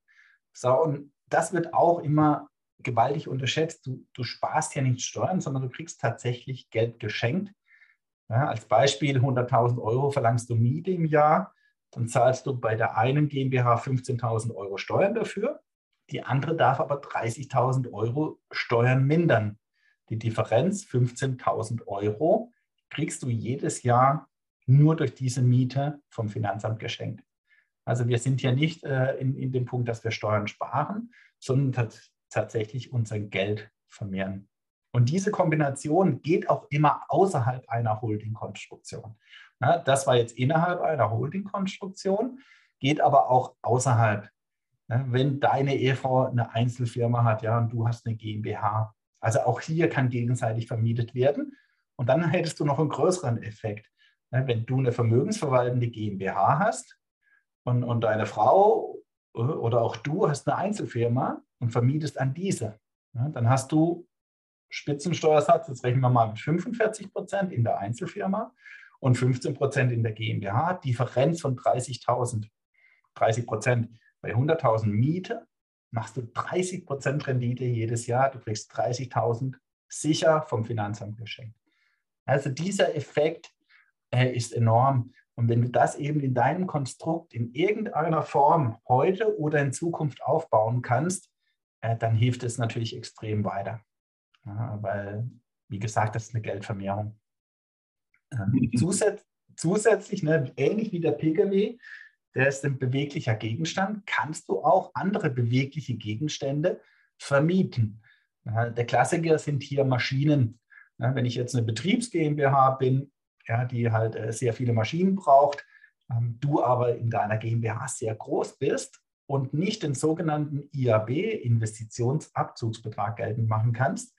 So, und das wird auch immer gewaltig unterschätzt. Du, du sparst ja nicht Steuern, sondern du kriegst tatsächlich Geld geschenkt. Ja, als Beispiel 100.000 Euro verlangst du Miete im Jahr, dann zahlst du bei der einen GmbH 15.000 Euro Steuern dafür die andere darf aber 30.000 Euro Steuern mindern. Die Differenz, 15.000 Euro, kriegst du jedes Jahr nur durch diese Miete vom Finanzamt geschenkt. Also wir sind ja nicht äh, in, in dem Punkt, dass wir Steuern sparen, sondern tatsächlich unser Geld vermehren. Und diese Kombination geht auch immer außerhalb einer Holding-Konstruktion. Das war jetzt innerhalb einer Holding-Konstruktion, geht aber auch außerhalb wenn deine Ehefrau eine Einzelfirma hat, ja, und du hast eine GmbH. Also auch hier kann gegenseitig vermietet werden. Und dann hättest du noch einen größeren Effekt. Wenn du eine vermögensverwaltende GmbH hast und, und deine Frau äh, oder auch du hast eine Einzelfirma und vermietest an diese, dann hast du Spitzensteuersatz, jetzt rechnen wir mal mit 45 Prozent in der Einzelfirma und 15 Prozent in der GmbH, Differenz von 30.000, 30 Prozent. Bei 100.000 Miete machst du 30 Prozent Rendite jedes Jahr. Du kriegst 30.000 sicher vom Finanzamt geschenkt. Also dieser Effekt äh, ist enorm. Und wenn du das eben in deinem Konstrukt in irgendeiner Form heute oder in Zukunft aufbauen kannst, äh, dann hilft es natürlich extrem weiter. Ja, weil, wie gesagt, das ist eine Geldvermehrung. Ähm, zusätz zusätzlich, ne, ähnlich wie der Pkw, der ist ein beweglicher Gegenstand, kannst du auch andere bewegliche Gegenstände vermieten. Der Klassiker sind hier Maschinen. Wenn ich jetzt eine Betriebs GmbH bin, ja, die halt äh, sehr viele Maschinen braucht, ähm, du aber in deiner GmbH sehr groß bist und nicht den sogenannten IAB, Investitionsabzugsbetrag, geltend machen kannst,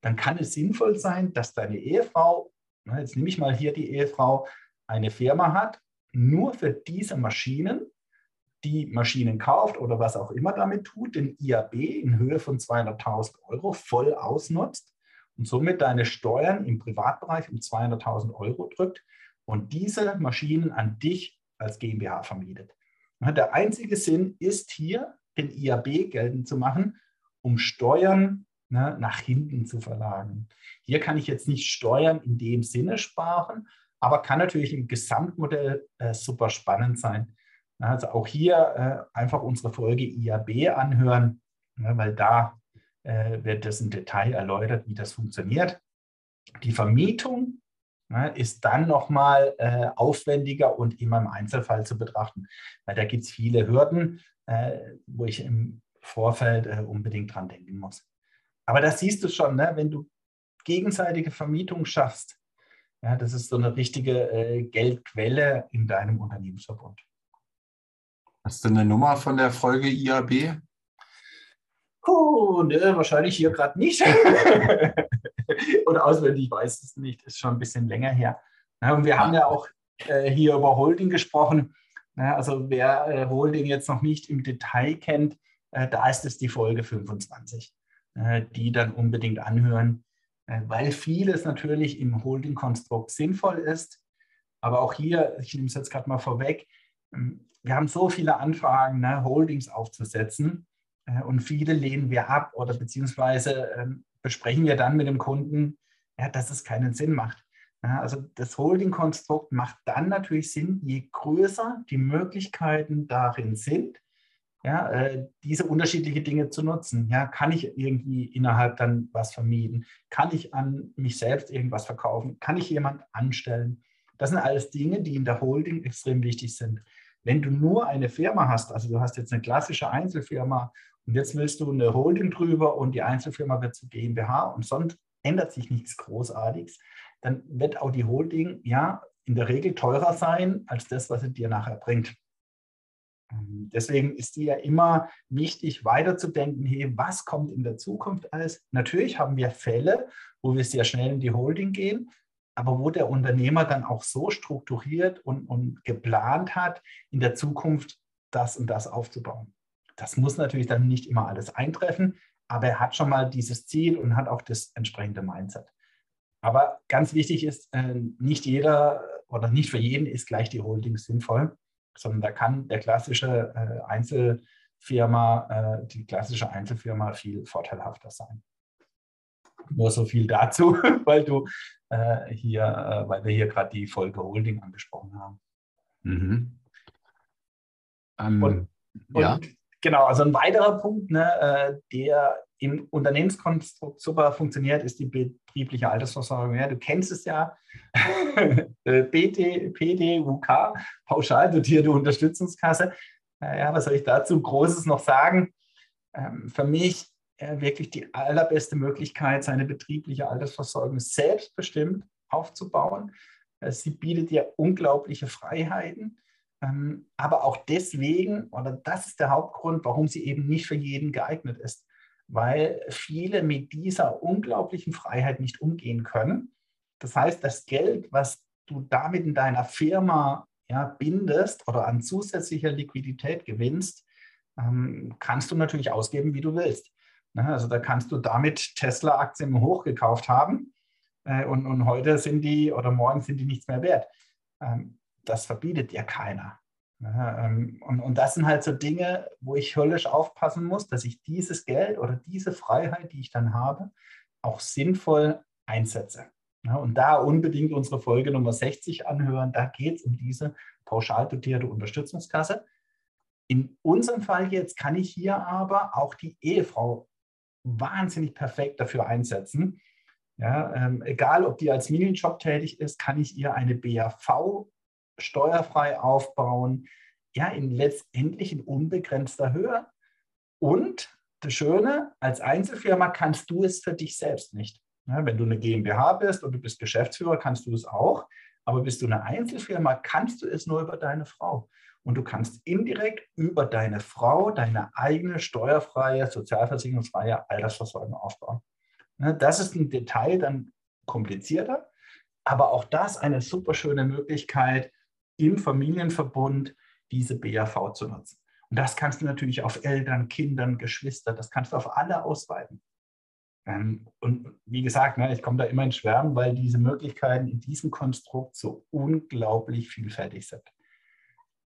dann kann es sinnvoll sein, dass deine Ehefrau, jetzt nehme ich mal hier die Ehefrau, eine Firma hat nur für diese Maschinen, die Maschinen kauft oder was auch immer damit tut, den IAB in Höhe von 200.000 Euro voll ausnutzt und somit deine Steuern im Privatbereich um 200.000 Euro drückt und diese Maschinen an dich als GmbH vermietet. Der einzige Sinn ist hier, den IAB geltend zu machen, um Steuern ne, nach hinten zu verlagern. Hier kann ich jetzt nicht Steuern in dem Sinne sparen, aber kann natürlich im Gesamtmodell äh, super spannend sein. Also auch hier äh, einfach unsere Folge IAB anhören, ne, weil da äh, wird das im Detail erläutert, wie das funktioniert. Die Vermietung ne, ist dann nochmal äh, aufwendiger und immer im Einzelfall zu betrachten, weil da gibt es viele Hürden, äh, wo ich im Vorfeld äh, unbedingt dran denken muss. Aber das siehst du schon, ne, wenn du gegenseitige Vermietung schaffst, ja, das ist so eine richtige äh, Geldquelle in deinem Unternehmensverbund. Hast du eine Nummer von der Folge IAB? Oh, ne, wahrscheinlich hier gerade nicht. Oder auswendig weiß es nicht, ist schon ein bisschen länger her. Ja, und wir haben ja auch äh, hier über Holding gesprochen. Ja, also wer äh, Holding jetzt noch nicht im Detail kennt, äh, da ist es die Folge 25, äh, die dann unbedingt anhören. Äh, weil vieles natürlich im Holding-Konstrukt sinnvoll ist. Aber auch hier, ich nehme es jetzt gerade mal vorweg, ähm, wir haben so viele Anfragen, ne, Holdings aufzusetzen äh, und viele lehnen wir ab oder beziehungsweise ähm, besprechen wir dann mit dem Kunden, ja, dass es keinen Sinn macht. Also das Holding-Konstrukt macht dann natürlich Sinn, je größer die Möglichkeiten darin sind, ja, äh, diese unterschiedlichen Dinge zu nutzen. Ja, kann ich irgendwie innerhalb dann was vermieten? Kann ich an mich selbst irgendwas verkaufen? Kann ich jemand anstellen? Das sind alles Dinge, die in der Holding extrem wichtig sind. Wenn du nur eine Firma hast, also du hast jetzt eine klassische Einzelfirma und jetzt willst du eine Holding drüber und die Einzelfirma wird zu GmbH und sonst ändert sich nichts Großartiges, dann wird auch die Holding ja in der Regel teurer sein als das, was sie dir nachher bringt. Ähm, deswegen ist die ja immer wichtig, weiterzudenken, hey, was kommt in der Zukunft alles? Natürlich haben wir Fälle, wo wir sehr schnell in die Holding gehen, aber wo der Unternehmer dann auch so strukturiert und, und geplant hat, in der Zukunft das und das aufzubauen. Das muss natürlich dann nicht immer alles eintreffen, aber er hat schon mal dieses Ziel und hat auch das entsprechende Mindset. Aber ganz wichtig ist, äh, nicht jeder oder nicht für jeden ist gleich die Holding sinnvoll sondern da kann der klassische äh, Einzelfirma, äh, die klassische Einzelfirma viel vorteilhafter sein. Nur so viel dazu, weil du äh, hier, äh, weil wir hier gerade die Folge Holding angesprochen haben. Mhm. Ähm, und, ja. und genau, also ein weiterer Punkt, ne, äh, der im Unternehmenskonstrukt super funktioniert, ist die betriebliche Altersversorgung. Ja, du kennst es ja, BT, PD, UK, pauschal dotierte Unterstützungskasse. Ja, was soll ich dazu Großes noch sagen? Ähm, für mich äh, wirklich die allerbeste Möglichkeit, seine betriebliche Altersversorgung selbstbestimmt aufzubauen. Äh, sie bietet dir unglaubliche Freiheiten, ähm, aber auch deswegen, oder das ist der Hauptgrund, warum sie eben nicht für jeden geeignet ist weil viele mit dieser unglaublichen Freiheit nicht umgehen können. Das heißt, das Geld, was du damit in deiner Firma ja, bindest oder an zusätzlicher Liquidität gewinnst, ähm, kannst du natürlich ausgeben, wie du willst. Ne? Also da kannst du damit Tesla-Aktien hochgekauft haben äh, und, und heute sind die oder morgen sind die nichts mehr wert. Ähm, das verbietet dir keiner. Ähm, und, und das sind halt so Dinge, wo ich höllisch aufpassen muss, dass ich dieses Geld oder diese Freiheit, die ich dann habe, auch sinnvoll einsetze. Ja, und da unbedingt unsere Folge Nummer 60 anhören. Da geht es um diese pauschal dotierte Unterstützungskasse. In unserem Fall jetzt kann ich hier aber auch die Ehefrau wahnsinnig perfekt dafür einsetzen. Ja, ähm, egal, ob die als Minijob tätig ist, kann ich ihr eine BAV steuerfrei aufbauen, ja, in letztendlich in unbegrenzter Höhe. Und das Schöne, als Einzelfirma kannst du es für dich selbst nicht. Ja, wenn du eine GmbH bist und du bist Geschäftsführer, kannst du es auch. Aber bist du eine Einzelfirma, kannst du es nur über deine Frau. Und du kannst indirekt über deine Frau deine eigene steuerfreie, sozialversicherungsfreie Altersversorgung aufbauen. Ja, das ist ein Detail dann komplizierter, aber auch das eine super schöne Möglichkeit, im Familienverbund diese BAV zu nutzen. Und das kannst du natürlich auf Eltern, Kindern, Geschwister, das kannst du auf alle ausweiten. Ähm, und wie gesagt, ne, ich komme da immer in Schwärmen, weil diese Möglichkeiten in diesem Konstrukt so unglaublich vielfältig sind.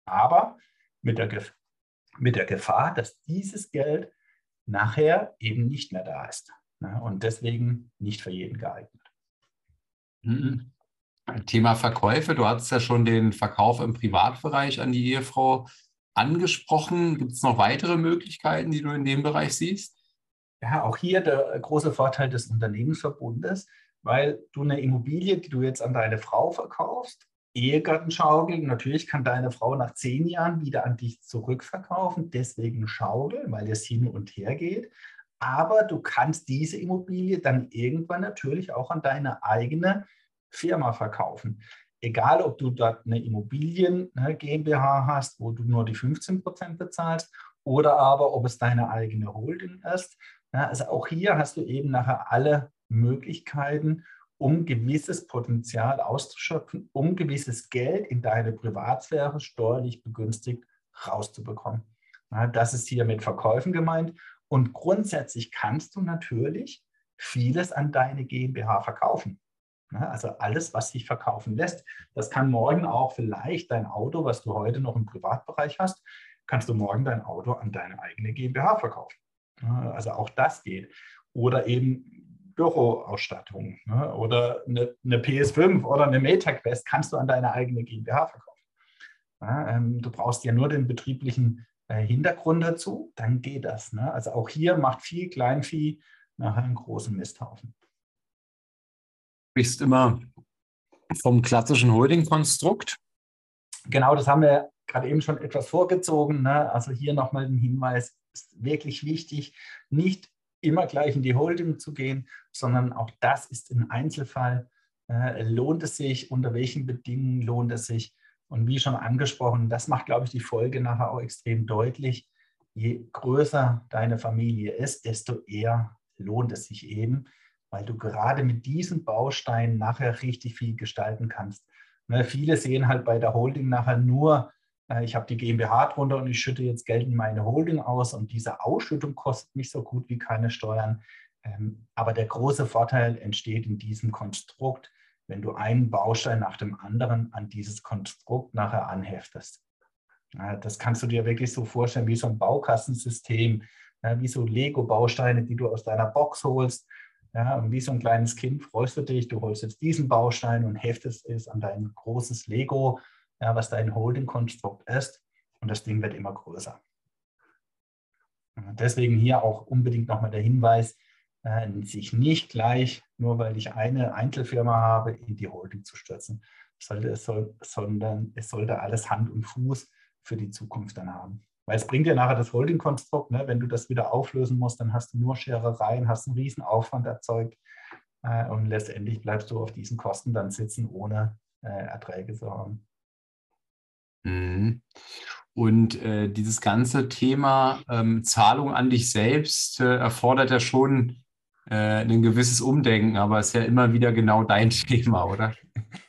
Aber mit der, mit der Gefahr, dass dieses Geld nachher eben nicht mehr da ist. Ne, und deswegen nicht für jeden geeignet. Mhm. Thema Verkäufe. Du hattest ja schon den Verkauf im Privatbereich an die Ehefrau angesprochen. Gibt es noch weitere Möglichkeiten, die du in dem Bereich siehst? Ja, auch hier der große Vorteil des Unternehmensverbundes, weil du eine Immobilie, die du jetzt an deine Frau verkaufst, Ehegattenschaukel, natürlich kann deine Frau nach zehn Jahren wieder an dich zurückverkaufen, deswegen Schaukel, weil es hin und her geht. Aber du kannst diese Immobilie dann irgendwann natürlich auch an deine eigene Firma verkaufen. Egal, ob du dort eine Immobilien ne, GmbH hast, wo du nur die 15 Prozent bezahlst, oder aber ob es deine eigene Holding ist. Ja, also auch hier hast du eben nachher alle Möglichkeiten, um gewisses Potenzial auszuschöpfen, um gewisses Geld in deine Privatsphäre steuerlich begünstigt rauszubekommen. Das ist hier mit Verkäufen gemeint. Und grundsätzlich kannst du natürlich vieles an deine GmbH verkaufen. Also alles, was sich verkaufen lässt. Das kann morgen auch vielleicht dein Auto, was du heute noch im Privatbereich hast, kannst du morgen dein Auto an deine eigene GmbH verkaufen. Also auch das geht. Oder eben Büroausstattung ne? oder eine, eine, PS5 oder eine MetaQuest kannst du an deine eigene GmbH verkaufen. Ähm, du brauchst ja nur den betrieblichen äh, Hintergrund dazu, dann geht das. Ne? Also auch hier macht viel Kleinvieh nachher einen großen Misthaufen. Sprichst immer vom klassischen Holding-Konstrukt. Genau, das haben wir gerade eben schon etwas vorgezogen. Ne? Also hier nochmal ein Hinweis, ist wirklich wichtig, nicht immer gleich in die Holding zu gehen, sondern auch das ist ein Einzelfall. Äh, lohnt es sich? Unter welchen Bedingungen lohnt es sich? Und wie schon angesprochen, das macht, glaube ich, die Folge nachher auch extrem deutlich. Je größer deine Familie ist, desto eher lohnt es sich eben, weil du gerade mit diesen Bausteinen nachher richtig viel gestalten kannst. Ne, viele sehen halt bei der Holding nachher nur, äh, ich habe die GmbH drunter und ich schütte jetzt Geld in meine Holding aus und diese Ausschüttung kostet mich so gut wie keine Steuern. Ähm, aber der große Vorteil entsteht in diesem Konstrukt, wenn du einen Baustein nach dem anderen an dieses Konstrukt nachher anheftest. Das kannst du dir wirklich so vorstellen wie so ein Baukastensystem, wie so Lego-Bausteine, die du aus deiner Box holst. Ja, und wie so ein kleines Kind freust du dich, du holst jetzt diesen Baustein und heftest es an dein großes Lego, ja, was dein Holding-Konstrukt ist. Und das Ding wird immer größer. Deswegen hier auch unbedingt nochmal der Hinweis, äh, sich nicht gleich, nur weil ich eine Einzelfirma habe, in die Holding zu stürzen, sollte es soll, sondern es sollte alles Hand und Fuß für die Zukunft dann haben. Weil es bringt dir nachher das Holding-Konstrukt, ne? wenn du das wieder auflösen musst, dann hast du nur Scherereien, hast einen riesen Aufwand erzeugt äh, und letztendlich bleibst du auf diesen Kosten dann sitzen, ohne äh, Erträge zu haben. Mhm. Und äh, dieses ganze Thema ähm, Zahlung an dich selbst äh, erfordert ja schon äh, ein gewisses Umdenken, aber ist ja immer wieder genau dein Thema, oder?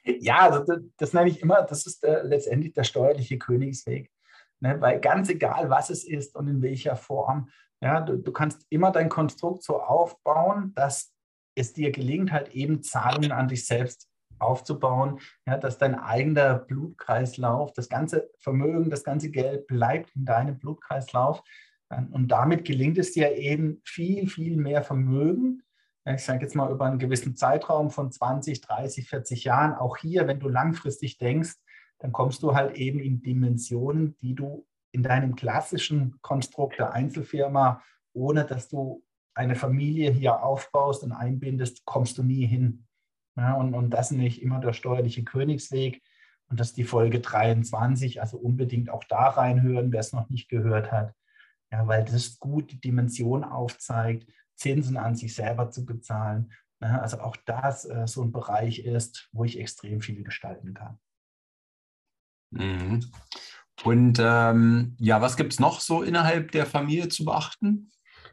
Ja, also das, das nenne ich immer, das ist der, letztendlich der steuerliche Königsweg. Ne? Weil ganz egal, was es ist und in welcher Form, ja, du, du kannst immer dein Konstrukt so aufbauen, dass es dir gelingt, halt eben Zahlungen an dich selbst aufzubauen, ja, dass dein eigener Blutkreislauf, das ganze Vermögen, das ganze Geld bleibt in deinem Blutkreislauf. Und damit gelingt es dir eben viel, viel mehr Vermögen. Ich sage jetzt mal über einen gewissen Zeitraum von 20, 30, 40 Jahren. Auch hier, wenn du langfristig denkst, dann kommst du halt eben in Dimensionen, die du in deinem klassischen Konstrukt der Einzelfirma, ohne dass du eine Familie hier aufbaust und einbindest, kommst du nie hin. Ja, und, und das ist nicht immer der steuerliche Königsweg. Und das ist die Folge 23, also unbedingt auch da reinhören, wer es noch nicht gehört hat. Ja, weil das gut die Dimension aufzeigt, Zinsen an sich selber zu bezahlen. Ja, also auch das äh, so ein Bereich ist, wo ich extrem viel gestalten kann. Mhm. Und ähm, ja, was gibt es noch so innerhalb der Familie zu beachten?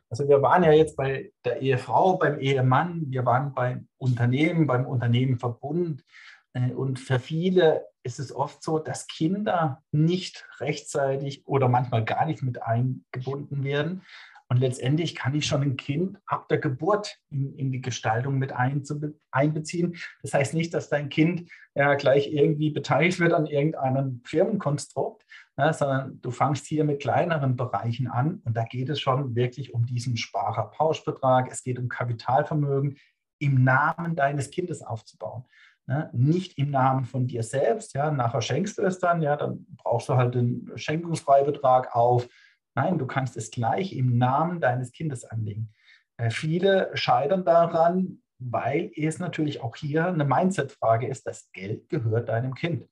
Also wir waren ja jetzt bei der Ehefrau, beim Ehemann, wir waren beim Unternehmen, beim Unternehmenverbund. Äh, und für viele ist es oft so, dass Kinder nicht rechtzeitig oder manchmal gar nicht mit eingebunden werden. Und letztendlich kann ich schon ein Kind ab der Geburt in, in die Gestaltung mit einbeziehen. Das heißt nicht, dass dein Kind ja gleich irgendwie beteiligt wird an irgendeinem Firmenkonstrukt, ja, sondern du fangst hier mit kleineren Bereichen an. Und da geht es schon wirklich um diesen Sparerpauschbetrag. Es geht um Kapitalvermögen im Namen deines Kindes aufzubauen. Ne? Nicht im Namen von dir selbst. Ja? Nachher schenkst du es dann, ja, dann brauchst du halt den Schenkungsfreibetrag auf Nein, du kannst es gleich im Namen deines Kindes anlegen. Äh, viele scheitern daran, weil es natürlich auch hier eine Mindset-Frage ist. Das Geld gehört deinem Kind.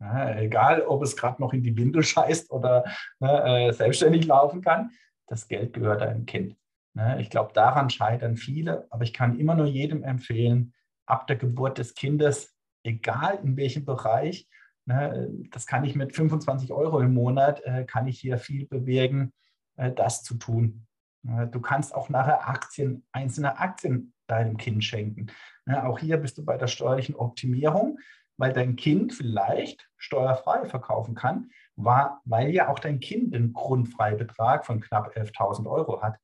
Ja, egal, ob es gerade noch in die Windel scheißt oder ne, äh, selbstständig laufen kann, das Geld gehört deinem Kind. Ne, ich glaube, daran scheitern viele, aber ich kann immer nur jedem empfehlen, ab der Geburt des Kindes, egal in welchem Bereich, Ne, das kann ich mit 25 Euro im Monat, äh, kann ich hier viel bewirken, äh, das zu tun. Du kannst auch nachher Aktien, einzelne Aktien deinem Kind schenken. Ne, auch hier bist du bei der steuerlichen Optimierung, weil dein Kind vielleicht steuerfrei verkaufen kann, weil ja auch dein Kind einen Grundfreibetrag von knapp 11.000 Euro hat.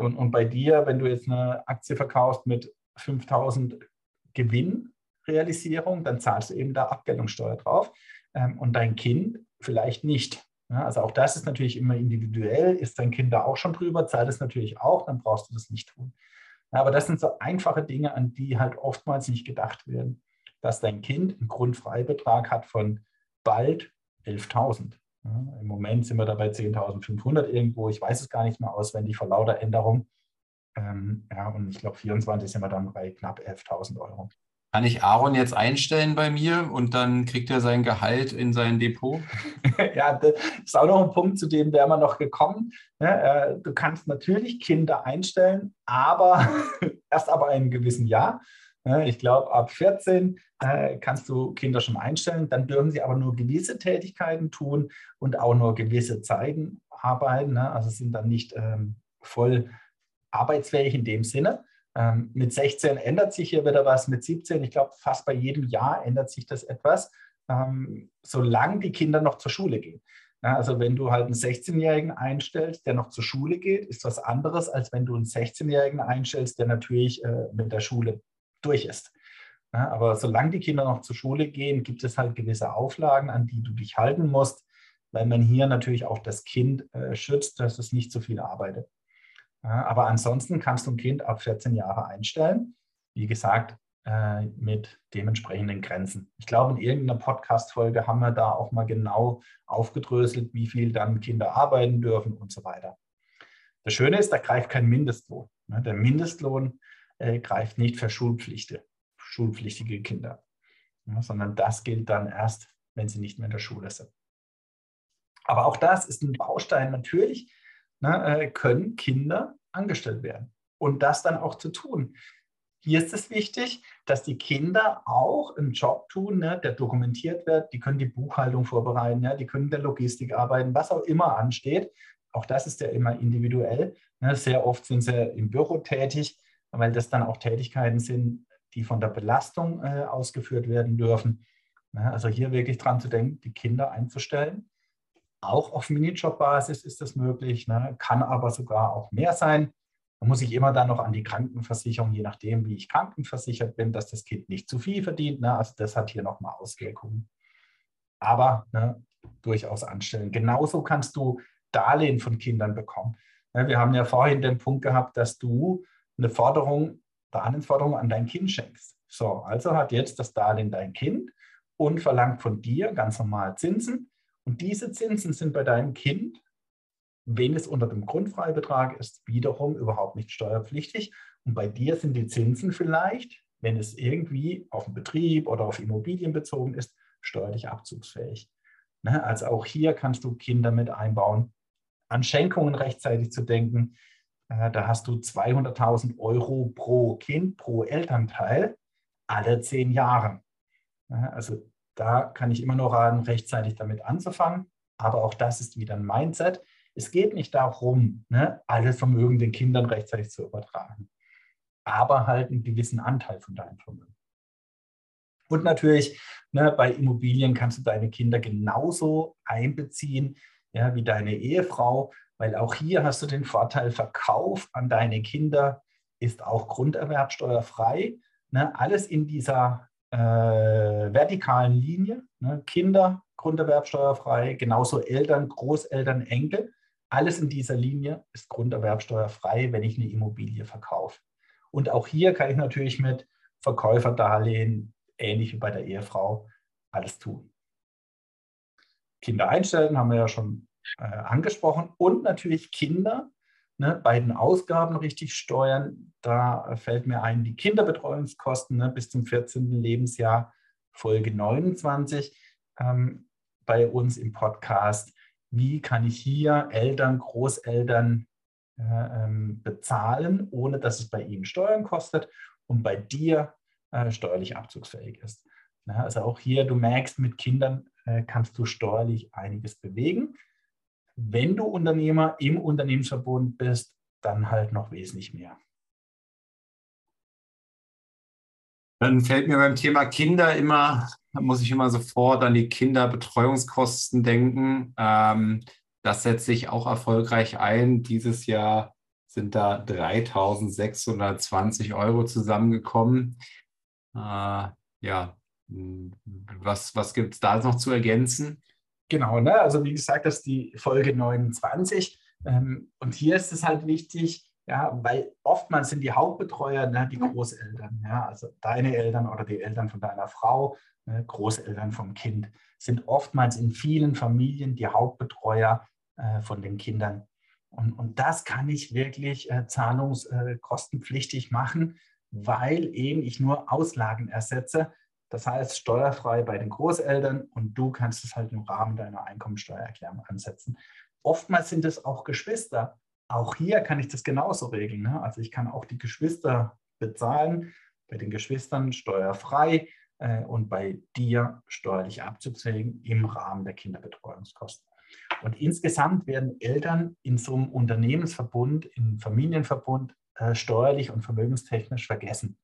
Und, und bei dir, wenn du jetzt eine Aktie verkaufst mit 5.000 Gewinn, Realisierung, dann zahlst du eben da Abgeltungssteuer drauf ähm, und dein Kind vielleicht nicht. Ja, also auch das ist natürlich immer individuell. Ist dein Kind da auch schon drüber, zahlt es natürlich auch, dann brauchst du das nicht tun. Aber das sind so einfache Dinge, an die halt oftmals nicht gedacht werden, dass dein Kind einen Grundfreibetrag hat von bald 11.000. Ja, Im Moment sind wir da bei 10.500 irgendwo. Ich weiß es gar nicht mehr auswendig vor lauter Änderung. Ähm, ja, und ich glaube, 24 sind wir dann bei knapp 11.000 Euro. Kann ich Aaron jetzt einstellen bei mir und dann kriegt er sein Gehalt in sein Depot? ja, das ist auch noch ein Punkt, zu dem wären wir noch gekommen. Äh, du kannst natürlich Kinder einstellen, aber erst ab einem gewissen Jahr. Ich glaube, ab 14 äh, kannst du Kinder schon einstellen. Dann dürfen sie aber nur gewisse Tätigkeiten tun und auch nur gewisse Zeiten arbeiten. Ne? Also sind dann nicht ähm, voll arbeitsfähig in dem Sinne. Ähm, mit 16 ändert sich hier wieder was, mit 17, ich glaube, fast bei jedem Jahr ändert sich das etwas, ähm, solange die Kinder noch zur Schule gehen. Ja, also wenn du halt einen 16-Jährigen einstellst, der noch zur Schule geht, ist was anderes, als wenn du einen 16-Jährigen einstellst, der natürlich äh, mit der Schule durch ist. Ja, aber solange die Kinder noch zur Schule gehen, gibt es halt gewisse Auflagen, an die du dich halten musst, weil man hier natürlich auch das Kind äh, schützt, dass es nicht zu viel arbeitet. Ja, aber ansonsten kannst du ein Kind ab 14 Jahre einstellen. Wie gesagt, äh, mit dementsprechenden Grenzen. Ich glaube, in irgendeiner Podcast-Folge haben wir da auch mal genau aufgedröselt, wie viel dann Kinder arbeiten dürfen und so weiter. Das Schöne ist, da greift kein Mindestlohn. Ne? Der Mindestlohn äh, greift nicht für schulpflichtige Kinder, sondern das gilt dann erst, wenn sie nicht mehr in der Schule sind. Aber auch das ist ein Baustein natürlich ne, äh, können Kinder angestellt werden. Und das dann auch zu tun. Hier ist es wichtig, dass die Kinder auch einen Job tun, ne, der dokumentiert wird. Die können die Buchhaltung vorbereiten, ja, die können in der Logistik arbeiten, was auch immer ansteht. Auch das ist ja immer individuell. Ne. Sehr oft sind sie im Büro tätig, weil das dann auch Tätigkeiten sind, die von der Belastung äh, ausgeführt werden dürfen. Ne. Also hier wirklich dran zu denken, die Kinder einzustellen auch auf Minijob-Basis ist das möglich, ne? kann aber sogar auch mehr sein. Da muss ich immer dann noch an die Krankenversicherung, je nachdem, wie ich krankenversichert bin, dass das Kind nicht zu viel verdient. Ne? Also das hat hier nochmal Auswirkungen. Aber ne, durchaus anstellen. Genauso kannst du Darlehen von Kindern bekommen. Ne, wir haben ja vorhin den Punkt gehabt, dass du eine Forderung, Darlehensforderung an dein Kind schenkst. So, also hat jetzt das Darlehen dein Kind und verlangt von dir ganz normal Zinsen. Und diese Zinsen sind bei deinem Kind, wenn es unter dem Grundfreibetrag ist, wiederum überhaupt nicht steuerpflichtig. Und bei dir sind die Zinsen vielleicht, wenn es irgendwie auf den Betrieb oder auf Immobilien bezogen ist, steuerlich abzugsfähig. Ne? Also auch hier kannst du Kinder mit einbauen. An Schenkungen rechtzeitig zu denken, äh, da hast du 200.000 Euro pro Kind, pro Elternteil, alle zehn Jahre. Also da kann ich immer noch raten, rechtzeitig damit anzufangen. Aber auch das ist wieder ein Mindset. Es geht nicht darum, ne, alles Vermögen den Kindern rechtzeitig zu übertragen, aber halt einen gewissen Anteil von deinem Vermögen. Und natürlich, ne, bei Immobilien kannst du deine Kinder genauso einbeziehen ja, wie deine Ehefrau, weil auch hier hast du den Vorteil, Verkauf an deine Kinder ist auch grunderwerbsteuerfrei. Ne, alles in dieser äh, vertikalen Linie. Ne? Kinder, Grunderwerbsteuerfrei, genauso Eltern, Großeltern, Enkel. Alles in dieser Linie ist grunderwerbsteuerfrei, wenn ich eine Immobilie verkaufe. Und auch hier kann ich natürlich mit Verkäuferdarlehen, ähnlich wie bei der Ehefrau, alles tun. Kinder einstellen, haben wir ja schon äh, angesprochen. Und natürlich Kinder ne, bei den Ausgaben richtig steuern. Da fällt mir ein, die Kinderbetreuungskosten ne, bis zum 14. Lebensjahr, Folge 29 ähm, bei uns im Podcast. Wie kann ich hier Eltern, Großeltern äh, ähm, bezahlen, ohne dass es bei ihnen Steuern kostet und bei dir äh, steuerlich abzugsfähig ist? Ja, also auch hier, du merkst, mit Kindern äh, kannst du steuerlich einiges bewegen. Wenn du Unternehmer im Unternehmensverbund bist, dann halt noch wesentlich mehr. Dann fällt mir beim Thema Kinder immer, muss ich immer sofort an die Kinderbetreuungskosten denken. Ähm, das setzt sich auch erfolgreich ein. Dieses Jahr sind da 3.620 Euro zusammengekommen. Äh, ja, was, was gibt es da noch zu ergänzen? Genau, ne? also wie gesagt, das ist die Folge 29. Ähm, und hier ist es halt wichtig, Ja, weil oftmals sind die Hauptbetreuer ne, die Großeltern, ja, also deine Eltern oder die Eltern von deiner Frau, ne, Großeltern vom Kind, sind oftmals in vielen Familien die Hauptbetreuer äh, von den Kindern. Und, und das kann ich wirklich äh, zahlungskostenpflichtig machen, weil eben ich nur Auslagen ersetze. Das heißt, steuerfrei bei den Großeltern und du kannst es halt im Rahmen deiner Einkommensteuererklärung ansetzen. Oftmals sind es auch Geschwister. Auch hier kann ich das genauso regeln. Ne? Also ich kann auch die Geschwister bezahlen, bei den Geschwistern steuerfrei äh, und bei dir steuerlich abzuzählen im Rahmen der Kinderbetreuungskosten. Und insgesamt werden Eltern in so einem Unternehmensverbund, im Familienverbund äh, steuerlich und vermögenstechnisch vergessen.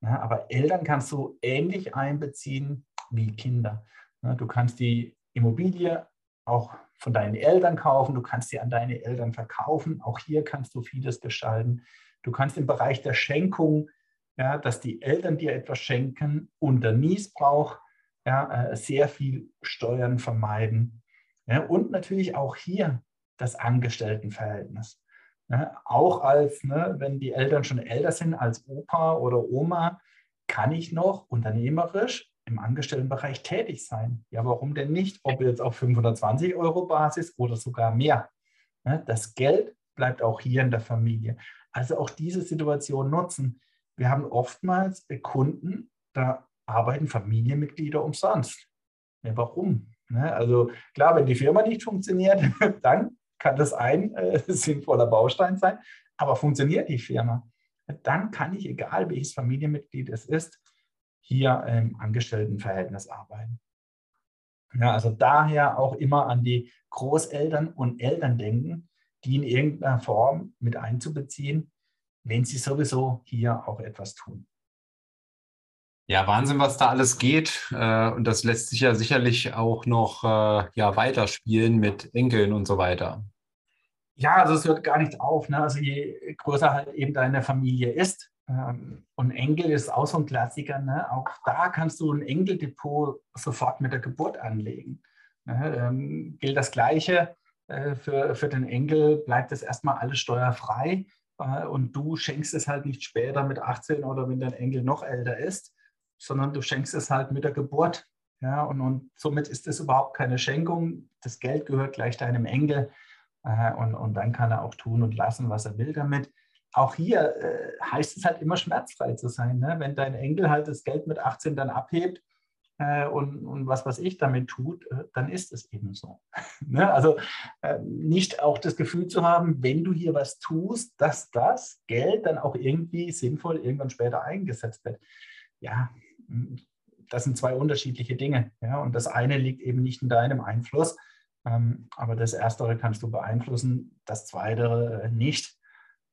Ja, aber Eltern kannst du ähnlich einbeziehen wie Kinder. Ja, du kannst die Immobilie auch von deinen Eltern kaufen, du kannst sie an deine Eltern verkaufen. Auch hier kannst du vieles gestalten. Du kannst im Bereich der Schenkung, ja, dass die Eltern dir etwas schenken, unter Niesbrauch ja, äh, sehr viel Steuern vermeiden. Ja, und natürlich auch hier das Angestelltenverhältnis. Ja, auch als, ne, wenn die Eltern schon älter sind, als Opa oder Oma, kann ich noch unternehmerisch im Angestelltenbereich tätig sein. Ja, warum denn nicht? Ob jetzt auf 520 Euro Basis oder sogar mehr. Ja, das Geld bleibt auch hier in der Familie. Also auch diese Situation nutzen. Wir haben oftmals Kunden, da arbeiten Familienmitglieder umsonst. Ja, warum? Ne? Also klar, wenn die Firma nicht funktioniert, dann kann das ein äh, sinnvoller Baustein sein. Aber funktioniert die Firma, dann kann ich, egal welches Familienmitglied es ist, hier im Angestelltenverhältnis arbeiten. Ja, also daher auch immer an die Großeltern und Eltern denken, die in irgendeiner Form mit einzubeziehen, wenn sie sowieso hier auch etwas tun. Ja, Wahnsinn, was da alles geht. Äh, und das lässt sich ja sicherlich auch noch äh, ja, weiterspielen mit Enkeln und so weiter. Ja, also es hört gar nicht auf. Ne? Also je größer halt eben deine Familie ist. Ähm, und Enkel ist auch so ein Klassiker. Ne? Auch da kannst du ein Enkeldepot sofort mit der Geburt anlegen. Ne? Ähm, gilt das Gleiche. Äh, für, für den Enkel bleibt es erstmal alles steuerfrei. Äh, und du schenkst es halt nicht später mit 18 oder wenn dein Enkel noch älter ist, sondern du schenkst es halt mit der Geburt. Ja, und, und somit ist es überhaupt keine Schenkung. Das Geld gehört gleich deinem Enkel äh, und, und dann kann er auch tun und lassen, was er will damit. Auch hier äh, heißt es halt immer schmerzfrei zu sein. Ne? Wenn dein Enkel halt das Geld mit 18 dann abhebt, äh, und, und, was was ich damit tut, äh, dann ist es eben so. ne? Also äh, nicht auch das Gefühl zu haben, wenn du hier was tust, dass das Geld dann auch irgendwie sinnvoll irgendwann später eingesetzt wird. Ja, das sind zwei unterschiedliche Dinge. Ja? Und das eine liegt eben nicht in deinem Einfluss, ähm, aber das Erstere kannst du beeinflussen, das Zweite nicht.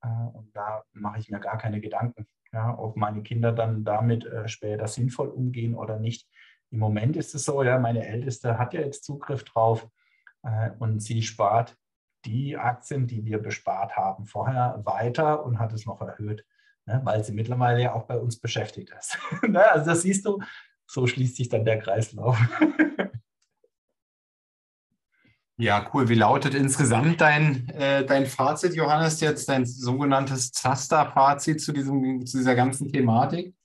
Äh, und da mache ich mir gar keine Gedanken, ja, ob meine Kinder dann damit äh, später sinnvoll umgehen oder nicht. Im Moment ist es so, ja, meine Älteste hat ja jetzt Zugriff drauf äh, und sie spart die Aktien, die wir bespart haben, vorher weiter und hat es noch erhöht ne, weil sie mittlerweile ja auch bei uns beschäftigt ist. ne, also das siehst du, so schließt sich dann der Kreislauf. Ja, cool. Wie lautet insgesamt dein, äh, dein Fazit, Johannes, jetzt dein sogenanntes Zaster-Fazit zu, zu dieser ganzen Thematik?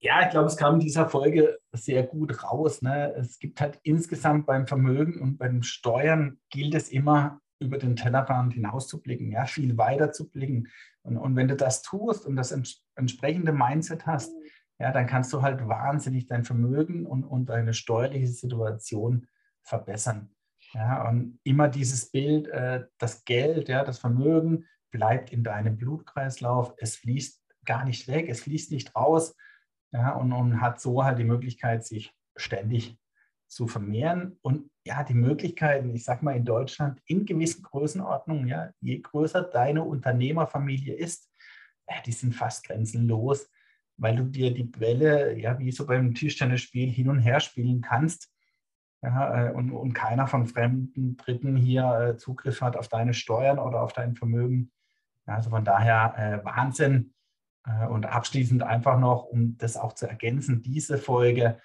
Ja, ich glaube, es kam in dieser Folge sehr gut raus. Ne? Es gibt halt insgesamt beim Vermögen und beim Steuern gilt es immer, über den Tellerrand hinauszublicken, ja, viel weiter zu blicken. Und, und wenn du das tust und das ents entsprechende Mindset hast, ja, dann kannst du halt wahnsinnig dein Vermögen und, und deine steuerliche Situation verbessern. Ja, und immer dieses Bild, äh, das Geld, ja, das Vermögen bleibt in deinem Blutkreislauf, es fließt gar nicht weg, es fließt nicht raus ja, und, und hat so halt die Möglichkeit, sich ständig zu vermehren und ja, die Möglichkeiten, ich sage mal in Deutschland, in gewissen Größenordnungen, ja, je größer deine Unternehmerfamilie ist, ja, die sind fast grenzenlos, weil du dir die Bälle, ja, wie so beim Tischtennisspiel hin und her spielen kannst. Ja, äh, und, und keiner von fremden Dritten hier äh, Zugriff hat auf deine Steuern oder auf dein Vermögen. Also von daher äh, Wahnsinn. Äh, und abschließend einfach noch, um das auch zu ergänzen, diese Folge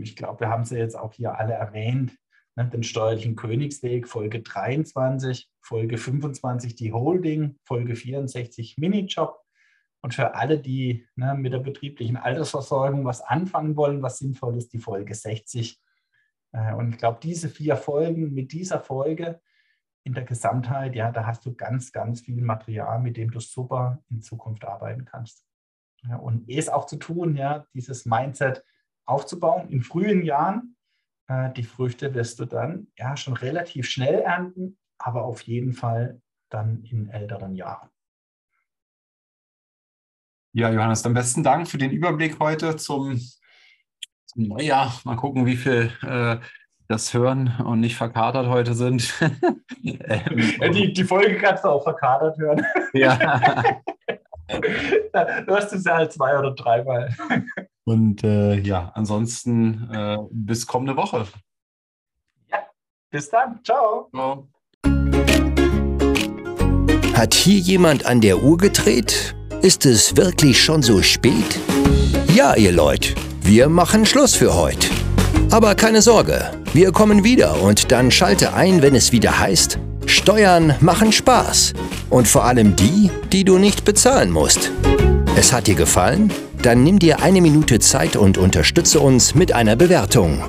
ich glaube, wir haben sie jetzt auch hier alle erwähnt. ne, den steuerlichen Königsweg, Folge 23, Folge 25 die Holding, Folge 64 Minijob. Und für alle, die ne, mit der betrieblichen Altersversorgung was anfangen wollen, was sinnvoll ist, die Folge 60. Äh, und ich glaube, diese vier Folgen mit dieser Folge in der Gesamtheit, ja, da hast du ganz, ganz viel Material, mit dem du super in Zukunft arbeiten kannst. Ja, und es auch zu tun, ja, dieses Mindset aufzubauen in frühen Jahren. Äh, die Früchte wirst du dann ja schon relativ schnell ernten, aber auf jeden Fall dann in älteren Jahren. Ja, Johannes, dann besten Dank für den Überblick heute zum, zum Neujahr. Mal gucken, wie viel äh, das hören und nicht verkatert heute sind. ähm, die, die Folge kannst du auch verkatert hören. ja. du hast es ja halt zwei oder dreimal. Und äh, ja, ansonsten äh, bis kommende Woche. Ja, bis dann. Ciao. Ciao. Hat hier jemand an der Uhr gedreht? Ist es wirklich schon so spät? Ja, ihr Leute, wir machen Schluss für heute. Aber keine Sorge, wir kommen wieder und dann schalte ein, wenn es wieder heißt, Steuern machen Spaß. Und vor allem die, die du nicht bezahlen musst. Es hat dir gefallen? Dann nimm dir eine Minute Zeit und unterstütze uns mit einer Bewertung.